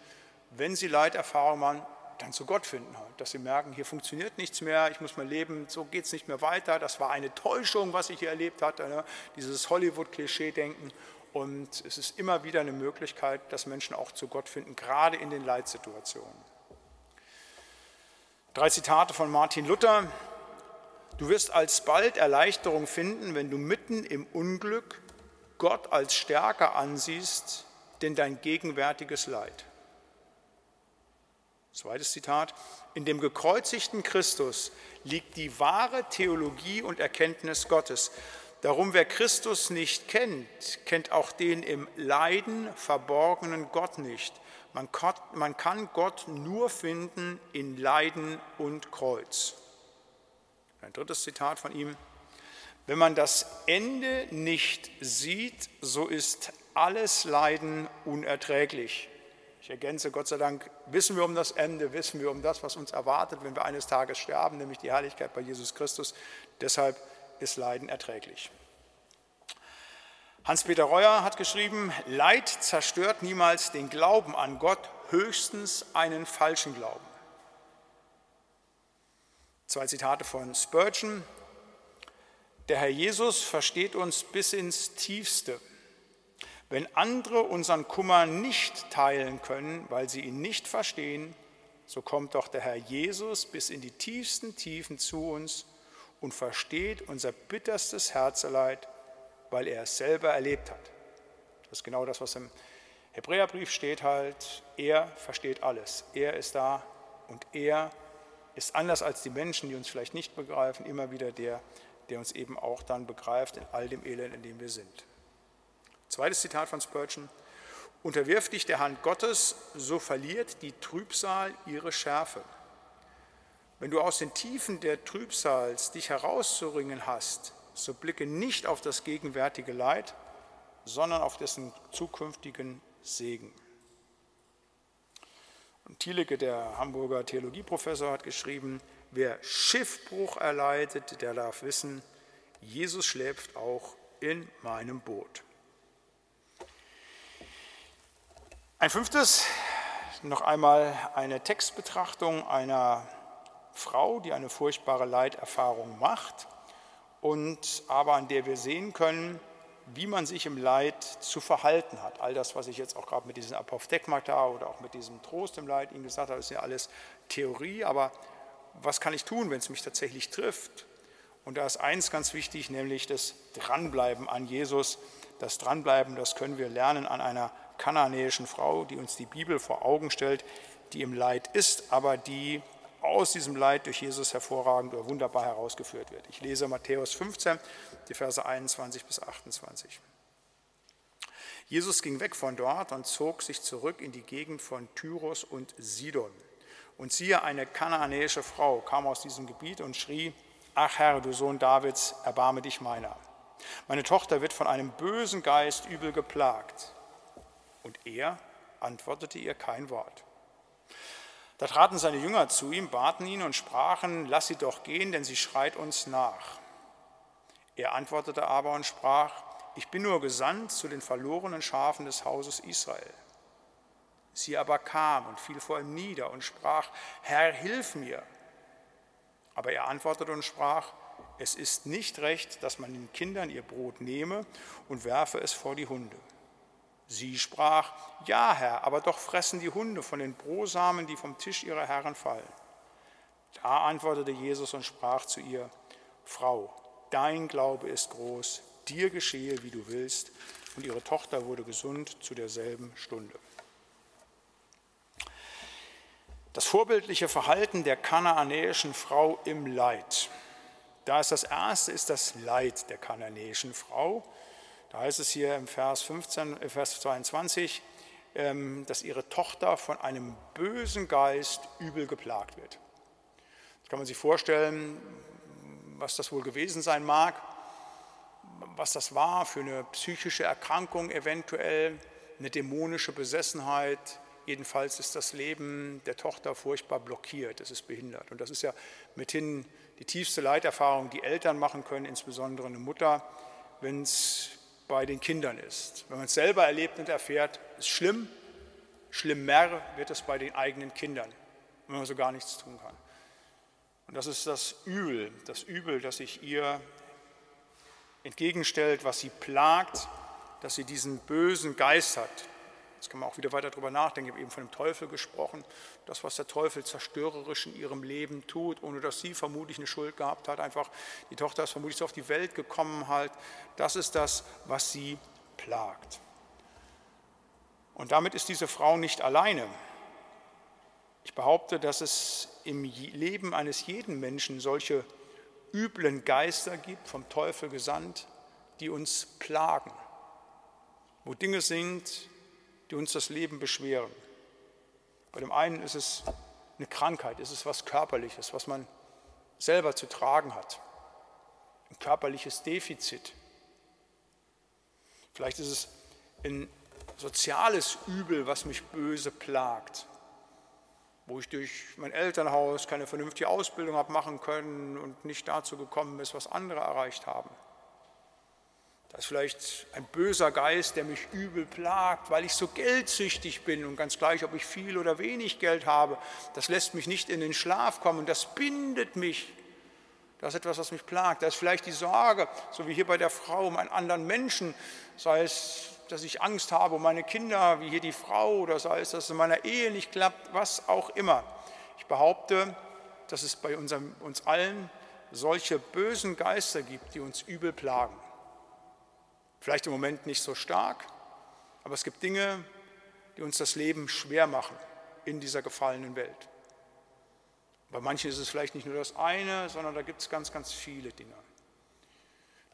[SPEAKER 1] wenn sie Leiterfahrung machen, dann zu Gott finden, halt, dass sie merken, hier funktioniert nichts mehr, ich muss mein Leben, so geht es nicht mehr weiter, das war eine Täuschung, was ich hier erlebt hatte, ne? dieses Hollywood-Klischee-Denken. Und es ist immer wieder eine Möglichkeit, dass Menschen auch zu Gott finden, gerade in den Leitsituationen. Drei Zitate von Martin Luther. Du wirst alsbald Erleichterung finden, wenn du mitten im Unglück Gott als stärker ansiehst, denn dein gegenwärtiges Leid. Zweites Zitat. In dem gekreuzigten Christus liegt die wahre Theologie und Erkenntnis Gottes. Darum, wer Christus nicht kennt, kennt auch den im Leiden verborgenen Gott nicht. Man kann Gott nur finden in Leiden und Kreuz. Ein drittes Zitat von ihm. Wenn man das Ende nicht sieht, so ist alles Leiden unerträglich. Ich ergänze, Gott sei Dank wissen wir um das Ende, wissen wir um das, was uns erwartet, wenn wir eines Tages sterben, nämlich die Herrlichkeit bei Jesus Christus. Deshalb ist Leiden erträglich. Hans-Peter Reuer hat geschrieben, Leid zerstört niemals den Glauben an Gott, höchstens einen falschen Glauben. Zwei Zitate von Spurgeon. Der Herr Jesus versteht uns bis ins Tiefste. Wenn andere unseren Kummer nicht teilen können, weil sie ihn nicht verstehen, so kommt doch der Herr Jesus bis in die tiefsten Tiefen zu uns und versteht unser bitterstes Herzeleid, weil er es selber erlebt hat. Das ist genau das, was im Hebräerbrief steht halt. Er versteht alles. Er ist da und er ist anders als die Menschen, die uns vielleicht nicht begreifen, immer wieder der, der uns eben auch dann begreift in all dem Elend, in dem wir sind. Zweites Zitat von Spurgeon. Unterwirf dich der Hand Gottes, so verliert die Trübsal ihre Schärfe. Wenn du aus den Tiefen der Trübsals dich herauszuringen hast, so blicke nicht auf das gegenwärtige Leid, sondern auf dessen zukünftigen Segen. Und Thielecke, der Hamburger Theologieprofessor, hat geschrieben, Wer Schiffbruch erleidet, der darf wissen, Jesus schläft auch in meinem Boot. Ein fünftes, noch einmal eine Textbetrachtung einer Frau, die eine furchtbare Leiterfahrung macht und aber an der wir sehen können, wie man sich im Leid zu verhalten hat. All das, was ich jetzt auch gerade mit diesem Apophthegmata oder auch mit diesem Trost im Leid Ihnen gesagt habe, ist ja alles Theorie, aber was kann ich tun, wenn es mich tatsächlich trifft? Und da ist eins ganz wichtig, nämlich das Dranbleiben an Jesus. Das Dranbleiben, das können wir lernen an einer kananäischen Frau, die uns die Bibel vor Augen stellt, die im Leid ist, aber die aus diesem Leid durch Jesus hervorragend oder wunderbar herausgeführt wird. Ich lese Matthäus 15, die Verse 21 bis 28. Jesus ging weg von dort und zog sich zurück in die Gegend von Tyros und Sidon. Und siehe, eine kananäische Frau kam aus diesem Gebiet und schrie, Ach Herr, du Sohn Davids, erbarme dich meiner. Meine Tochter wird von einem bösen Geist übel geplagt. Und er antwortete ihr kein Wort. Da traten seine Jünger zu ihm, baten ihn und sprachen, lass sie doch gehen, denn sie schreit uns nach. Er antwortete aber und sprach, ich bin nur gesandt zu den verlorenen Schafen des Hauses Israel. Sie aber kam und fiel vor ihm nieder und sprach, Herr, hilf mir. Aber er antwortete und sprach, es ist nicht recht, dass man den Kindern ihr Brot nehme und werfe es vor die Hunde. Sie sprach, ja Herr, aber doch fressen die Hunde von den Brosamen, die vom Tisch ihrer Herren fallen. Da antwortete Jesus und sprach zu ihr, Frau, dein Glaube ist groß, dir geschehe, wie du willst. Und ihre Tochter wurde gesund zu derselben Stunde. Das vorbildliche Verhalten der kanaanäischen Frau im Leid. Da ist das erste, ist das Leid der kanaanäischen Frau. Da heißt es hier im Vers, 15, äh, Vers 22, ähm, dass ihre Tochter von einem bösen Geist übel geplagt wird. Das kann man sich vorstellen, was das wohl gewesen sein mag, was das war für eine psychische Erkrankung eventuell, eine dämonische Besessenheit. Jedenfalls ist das Leben der Tochter furchtbar blockiert, es ist behindert. Und das ist ja mithin die tiefste Leiterfahrung, die Eltern machen können, insbesondere eine Mutter, wenn es bei den Kindern ist. Wenn man es selber erlebt und erfährt, ist schlimm, schlimmer wird es bei den eigenen Kindern, wenn man so gar nichts tun kann. Und das ist das Übel, das Übel, das sich ihr entgegenstellt, was sie plagt, dass sie diesen bösen Geist hat, Jetzt kann man auch wieder weiter darüber nachdenken. Ich habe eben von dem Teufel gesprochen. Das, was der Teufel zerstörerisch in ihrem Leben tut, ohne dass sie vermutlich eine Schuld gehabt hat, einfach die Tochter ist vermutlich so auf die Welt gekommen halt. Das ist das, was sie plagt. Und damit ist diese Frau nicht alleine. Ich behaupte, dass es im Leben eines jeden Menschen solche üblen Geister gibt, vom Teufel gesandt, die uns plagen, wo Dinge sind, die uns das Leben beschweren. Bei dem einen ist es eine Krankheit, ist es was Körperliches, was man selber zu tragen hat, ein körperliches Defizit. Vielleicht ist es ein soziales Übel, was mich böse plagt, wo ich durch mein Elternhaus keine vernünftige Ausbildung habe machen können und nicht dazu gekommen ist, was andere erreicht haben. Da ist vielleicht ein böser Geist, der mich übel plagt, weil ich so geldsüchtig bin und ganz gleich, ob ich viel oder wenig Geld habe, das lässt mich nicht in den Schlaf kommen, das bindet mich. Das ist etwas, was mich plagt. Da ist vielleicht die Sorge, so wie hier bei der Frau, um einen anderen Menschen, sei es, dass ich Angst habe um meine Kinder, wie hier die Frau, oder sei es, dass es in meiner Ehe nicht klappt, was auch immer. Ich behaupte, dass es bei unserem, uns allen solche bösen Geister gibt, die uns übel plagen. Vielleicht im Moment nicht so stark, aber es gibt Dinge, die uns das Leben schwer machen in dieser gefallenen Welt. Bei manchen ist es vielleicht nicht nur das eine, sondern da gibt es ganz, ganz viele Dinge.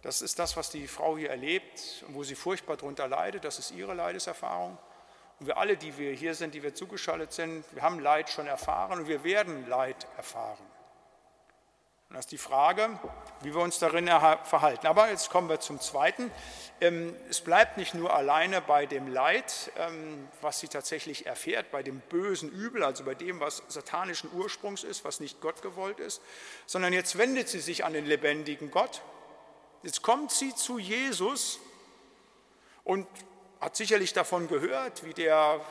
[SPEAKER 1] Das ist das, was die Frau hier erlebt und wo sie furchtbar darunter leidet. Das ist ihre Leideserfahrung. Und wir alle, die wir hier sind, die wir zugeschaltet sind, wir haben Leid schon erfahren und wir werden Leid erfahren. Und das ist die Frage, wie wir uns darin verhalten. Aber jetzt kommen wir zum Zweiten. Ähm, es bleibt nicht nur alleine bei dem Leid, ähm, was sie tatsächlich erfährt, bei dem bösen Übel, also bei dem, was satanischen Ursprungs ist, was nicht Gott gewollt ist, sondern jetzt wendet sie sich an den lebendigen Gott. Jetzt kommt sie zu Jesus und hat sicherlich davon gehört, wie der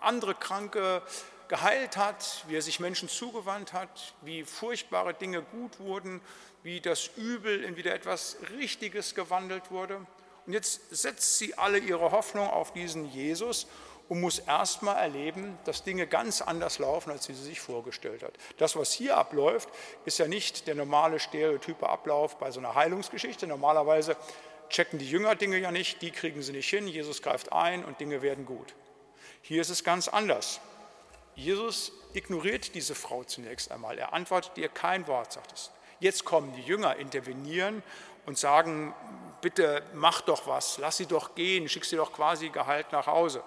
[SPEAKER 1] andere Kranke geheilt hat, wie er sich Menschen zugewandt hat, wie furchtbare Dinge gut wurden, wie das Übel in wieder etwas Richtiges gewandelt wurde. Und jetzt setzt sie alle ihre Hoffnung auf diesen Jesus und muss erstmal erleben, dass Dinge ganz anders laufen, als sie sich vorgestellt hat. Das, was hier abläuft, ist ja nicht der normale stereotype Ablauf bei so einer Heilungsgeschichte. Normalerweise checken die Jünger Dinge ja nicht, die kriegen sie nicht hin, Jesus greift ein und Dinge werden gut. Hier ist es ganz anders. Jesus ignoriert diese Frau zunächst einmal. Er antwortet ihr kein Wort, sagt es. Jetzt kommen die Jünger, intervenieren und sagen, bitte mach doch was, lass sie doch gehen, schick sie doch quasi geheilt nach Hause.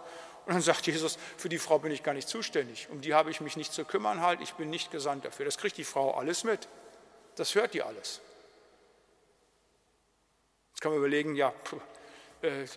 [SPEAKER 1] Und dann sagt Jesus, für die Frau bin ich gar nicht zuständig, um die habe ich mich nicht zu kümmern, halt, ich bin nicht gesandt dafür. Das kriegt die Frau alles mit. Das hört die alles. Jetzt kann man überlegen, ja, äh,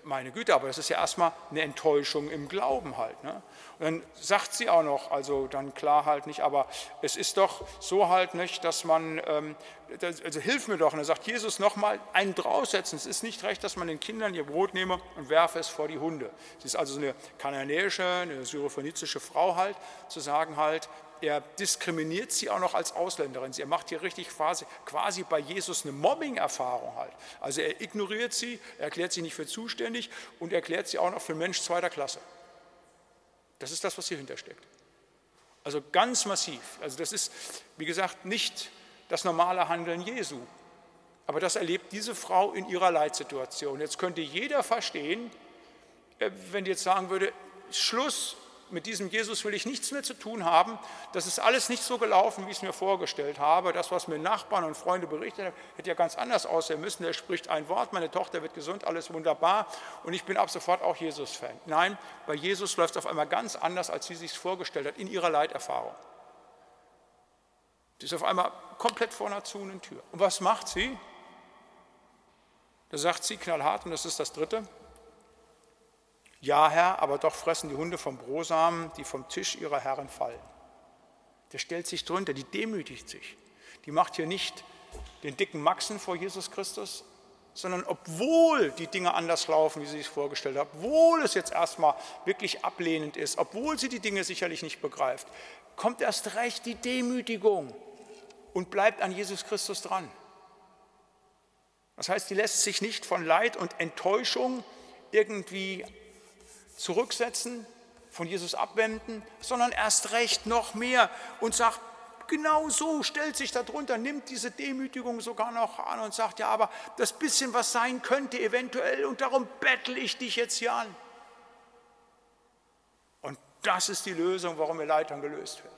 [SPEAKER 1] meine Güte, aber das ist ja erstmal eine Enttäuschung im Glauben halt. Ne? Und dann sagt sie auch noch, also dann klar halt nicht, aber es ist doch so halt nicht, dass man, ähm, das, also hilf mir doch. Und dann sagt Jesus nochmal, einen draufsetzen. Es ist nicht recht, dass man den Kindern ihr Brot nehme und werfe es vor die Hunde. Sie ist also eine kananäische, eine syrophonizische Frau halt, zu sagen halt, er diskriminiert sie auch noch als Ausländerin. Er macht hier richtig quasi, quasi bei Jesus eine Mobbing-Erfahrung halt. Also er ignoriert sie, er erklärt sie nicht für zuständig und erklärt sie auch noch für Mensch zweiter Klasse. Das ist das, was hier hintersteckt. Also ganz massiv. Also das ist, wie gesagt, nicht das normale Handeln Jesu. Aber das erlebt diese Frau in ihrer Leitsituation. Jetzt könnte jeder verstehen, äh, wenn die jetzt sagen würde, Schluss, mit diesem Jesus will ich nichts mehr zu tun haben. Das ist alles nicht so gelaufen, wie ich es mir vorgestellt habe. Das, was mir Nachbarn und Freunde berichtet haben, hätte ja ganz anders aussehen müssen. Der spricht ein Wort, meine Tochter wird gesund, alles wunderbar und ich bin ab sofort auch Jesus-Fan. Nein, bei Jesus läuft es auf einmal ganz anders, als sie sich es vorgestellt hat, in ihrer Leiterfahrung. Sie ist auf einmal komplett vor einer zuhenden Tür. Und was macht sie? Da sagt sie knallhart, und das ist das Dritte, ja, Herr, aber doch fressen die Hunde vom Brosamen, die vom Tisch ihrer Herren fallen. Der stellt sich drunter, die demütigt sich. Die macht hier nicht den dicken Maxen vor Jesus Christus, sondern obwohl die Dinge anders laufen, wie sie sich vorgestellt hat, obwohl es jetzt erstmal wirklich ablehnend ist, obwohl sie die Dinge sicherlich nicht begreift, kommt erst recht die Demütigung und bleibt an Jesus Christus dran. Das heißt, die lässt sich nicht von Leid und Enttäuschung irgendwie zurücksetzen, von Jesus abwenden, sondern erst recht noch mehr und sagt, genau so stellt sich darunter, nimmt diese Demütigung sogar noch an und sagt, ja, aber das bisschen, was sein könnte eventuell, und darum bettel ich dich jetzt hier an. Und das ist die Lösung, warum ihr Leitern gelöst wird.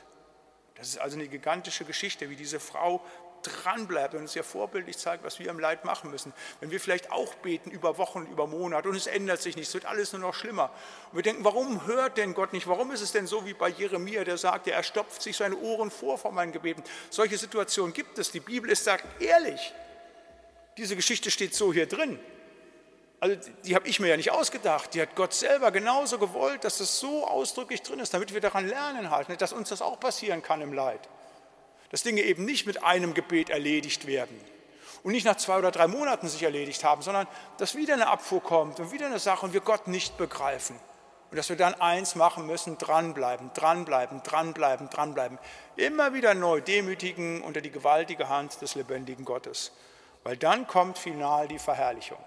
[SPEAKER 1] Das ist also eine gigantische Geschichte, wie diese Frau dranbleibt und uns ja vorbildlich zeigt, was wir im Leid machen müssen. Wenn wir vielleicht auch beten über Wochen, über Monate und es ändert sich nichts, wird alles nur noch schlimmer. Und wir denken, warum hört denn Gott nicht? Warum ist es denn so wie bei Jeremia, der sagt, er stopft sich seine Ohren vor vor meinen Gebeten? Solche Situationen gibt es. Die Bibel ist sagt ehrlich. Diese Geschichte steht so hier drin. Also die habe ich mir ja nicht ausgedacht. Die hat Gott selber genauso gewollt, dass das so ausdrücklich drin ist, damit wir daran lernen halt, dass uns das auch passieren kann im Leid dass Dinge eben nicht mit einem Gebet erledigt werden und nicht nach zwei oder drei Monaten sich erledigt haben, sondern dass wieder eine Abfuhr kommt und wieder eine Sache und wir Gott nicht begreifen. Und dass wir dann eins machen müssen, dranbleiben, dranbleiben, dranbleiben, dranbleiben. Immer wieder neu demütigen unter die gewaltige Hand des lebendigen Gottes. Weil dann kommt final die Verherrlichung.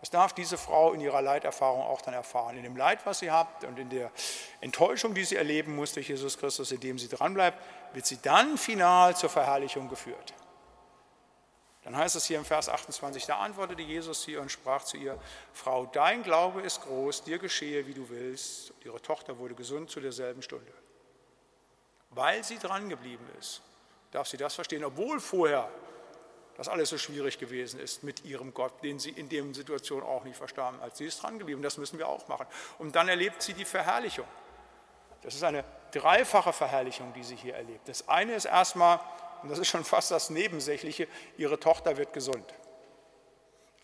[SPEAKER 1] Das darf diese Frau in ihrer Leiterfahrung auch dann erfahren. In dem Leid, was sie hat und in der Enttäuschung, die sie erleben muss durch Jesus Christus, indem sie dranbleibt, wird sie dann final zur Verherrlichung geführt. Dann heißt es hier im Vers 28, da antwortete Jesus hier und sprach zu ihr, Frau, dein Glaube ist groß, dir geschehe, wie du willst. Und ihre Tochter wurde gesund zu derselben Stunde. Weil sie dran geblieben ist, darf sie das verstehen, obwohl vorher das alles so schwierig gewesen ist mit ihrem Gott, den sie in der Situation auch nicht verstanden hat. Sie ist dran geblieben, das müssen wir auch machen. Und dann erlebt sie die Verherrlichung. Das ist eine dreifache Verherrlichung, die sie hier erlebt. Das eine ist erstmal, und das ist schon fast das Nebensächliche, ihre Tochter wird gesund.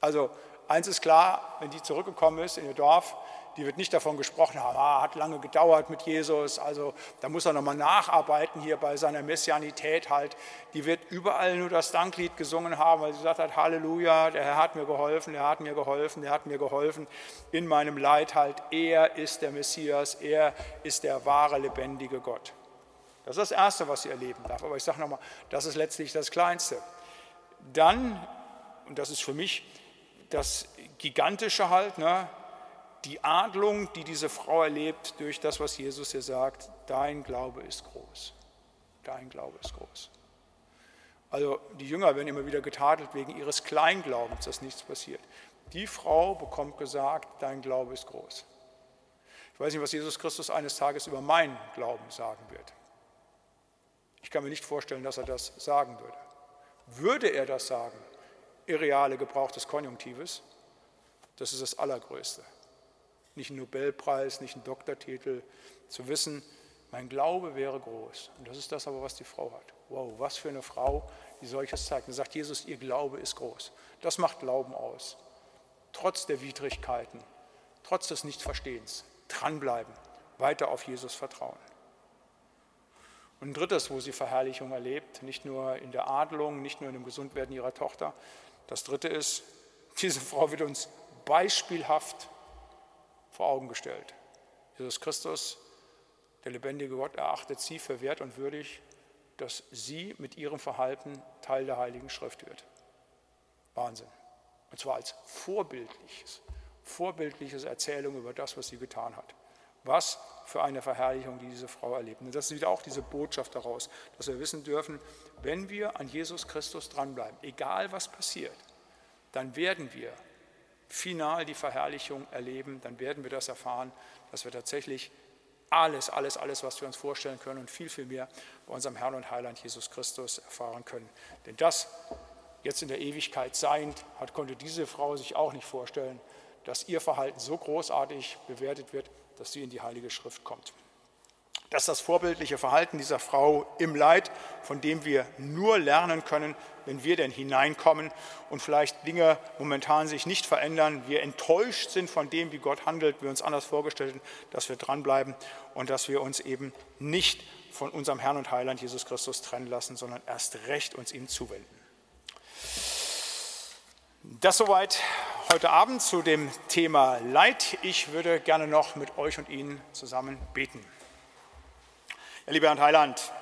[SPEAKER 1] Also eins ist klar, wenn die zurückgekommen ist in ihr Dorf, die wird nicht davon gesprochen haben, ah, hat lange gedauert mit Jesus, also da muss er nochmal nacharbeiten hier bei seiner Messianität halt. Die wird überall nur das Danklied gesungen haben, weil sie gesagt hat, Halleluja, der Herr hat mir geholfen, der hat mir geholfen, der hat mir geholfen in meinem Leid halt. Er ist der Messias, er ist der wahre, lebendige Gott. Das ist das Erste, was sie erleben darf. Aber ich sage nochmal, das ist letztlich das Kleinste. Dann, und das ist für mich das gigantische halt, ne? Die Adlung, die diese Frau erlebt durch das, was Jesus ihr sagt, dein Glaube ist groß. Dein Glaube ist groß. Also die Jünger werden immer wieder getadelt wegen ihres Kleinglaubens, dass nichts passiert. Die Frau bekommt gesagt, dein Glaube ist groß. Ich weiß nicht, was Jesus Christus eines Tages über meinen Glauben sagen wird. Ich kann mir nicht vorstellen, dass er das sagen würde. Würde er das sagen, irreale Gebrauch des Konjunktives, das ist das Allergrößte. Nicht ein Nobelpreis, nicht ein Doktortitel, zu wissen, mein Glaube wäre groß. Und das ist das aber, was die Frau hat. Wow, was für eine Frau, die solches zeigt. Und sagt Jesus, ihr Glaube ist groß. Das macht Glauben aus. Trotz der Widrigkeiten, trotz des Nichtverstehens, dranbleiben, weiter auf Jesus vertrauen. Und ein drittes, wo sie Verherrlichung erlebt, nicht nur in der Adelung, nicht nur in dem Gesundwerden ihrer Tochter. Das dritte ist, diese Frau wird uns beispielhaft vor Augen gestellt. Jesus Christus, der lebendige Gott, erachtet sie für wert und würdig, dass sie mit ihrem Verhalten Teil der Heiligen Schrift wird. Wahnsinn. Und zwar als vorbildliches, vorbildliches Erzählung über das, was sie getan hat. Was für eine Verherrlichung, die diese Frau erlebt. Und das ist wieder auch diese Botschaft daraus, dass wir wissen dürfen, wenn wir an Jesus Christus dranbleiben, egal was passiert, dann werden wir final die Verherrlichung erleben, dann werden wir das erfahren, dass wir tatsächlich alles, alles, alles, was wir uns vorstellen können und viel, viel mehr bei unserem Herrn und Heiland Jesus Christus erfahren können. Denn das jetzt in der Ewigkeit seiend, hat, konnte diese Frau sich auch nicht vorstellen, dass ihr Verhalten so großartig bewertet wird, dass sie in die Heilige Schrift kommt. Das ist das vorbildliche Verhalten dieser Frau im Leid, von dem wir nur lernen können, wenn wir denn hineinkommen und vielleicht Dinge momentan sich nicht verändern, wir enttäuscht sind von dem, wie Gott handelt, wir uns anders vorgestellt haben, dass wir dranbleiben und dass wir uns eben nicht von unserem Herrn und Heiland Jesus Christus trennen lassen, sondern erst recht uns ihm zuwenden. Das soweit heute Abend zu dem Thema Leid. Ich würde gerne noch mit euch und Ihnen zusammen beten. Ja, lieber Herr Heiland,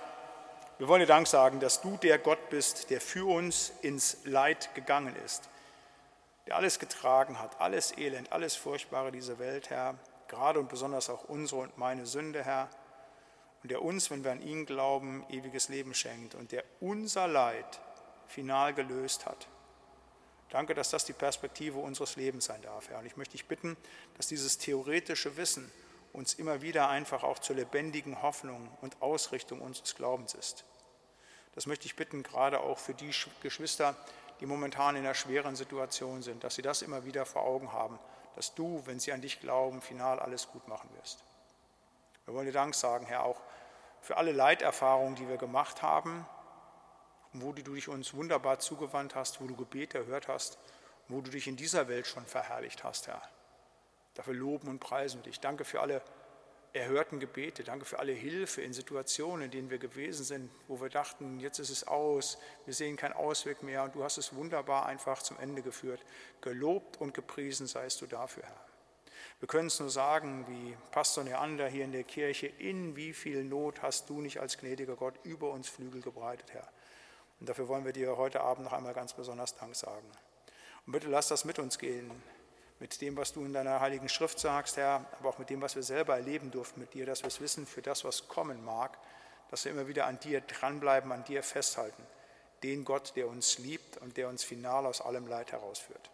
[SPEAKER 1] wir wollen dir Dank sagen, dass du der Gott bist, der für uns ins Leid gegangen ist, der alles getragen hat, alles Elend, alles Furchtbare dieser Welt, Herr, gerade und besonders auch unsere und meine Sünde, Herr, und der uns, wenn wir an ihn glauben, ewiges Leben schenkt und der unser Leid final gelöst hat. Danke, dass das die Perspektive unseres Lebens sein darf, Herr. Und ich möchte dich bitten, dass dieses theoretische Wissen uns immer wieder einfach auch zur lebendigen Hoffnung und Ausrichtung unseres Glaubens ist. Das möchte ich bitten, gerade auch für die Geschwister, die momentan in einer schweren Situation sind, dass sie das immer wieder vor Augen haben, dass du, wenn sie an dich glauben, final alles gut machen wirst. Wir wollen dir Dank sagen, Herr, auch für alle Leiterfahrungen, die wir gemacht haben, wo du dich uns wunderbar zugewandt hast, wo du Gebete erhört hast, wo du dich in dieser Welt schon verherrlicht hast, Herr. Dafür loben und preisen wir dich. Danke für alle erhörten Gebete. Danke für alle Hilfe in Situationen, in denen wir gewesen sind, wo wir dachten, jetzt ist es aus, wir sehen keinen Ausweg mehr und du hast es wunderbar einfach zum Ende geführt. Gelobt und gepriesen seist du dafür, Herr. Wir können es nur sagen, wie Pastor Neander hier in der Kirche, in wie viel Not hast du nicht als gnädiger Gott über uns Flügel gebreitet, Herr. Und dafür wollen wir dir heute Abend noch einmal ganz besonders Dank sagen. Und bitte lass das mit uns gehen mit dem, was du in deiner heiligen Schrift sagst, Herr, aber auch mit dem, was wir selber erleben durften mit dir, dass wir es wissen für das, was kommen mag, dass wir immer wieder an dir dranbleiben, an dir festhalten. Den Gott, der uns liebt und der uns final aus allem Leid herausführt.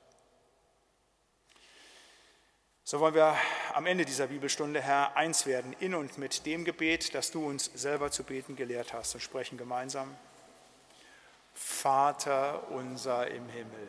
[SPEAKER 1] So wollen wir am Ende dieser Bibelstunde, Herr, eins werden in und mit dem Gebet, das du uns selber zu beten gelehrt hast und sprechen gemeinsam. Vater unser im Himmel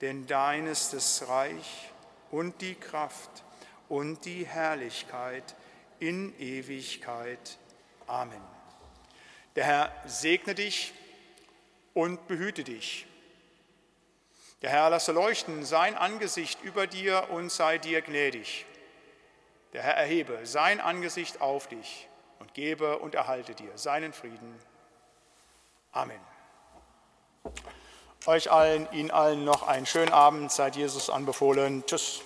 [SPEAKER 1] denn dein ist das Reich und die Kraft und die Herrlichkeit in Ewigkeit. Amen. Der Herr segne dich und behüte dich. Der Herr lasse leuchten sein Angesicht über dir und sei dir gnädig. Der Herr erhebe sein Angesicht auf dich und gebe und erhalte dir seinen Frieden. Amen. Euch allen, Ihnen allen noch einen schönen Abend. Seid Jesus anbefohlen. Tschüss.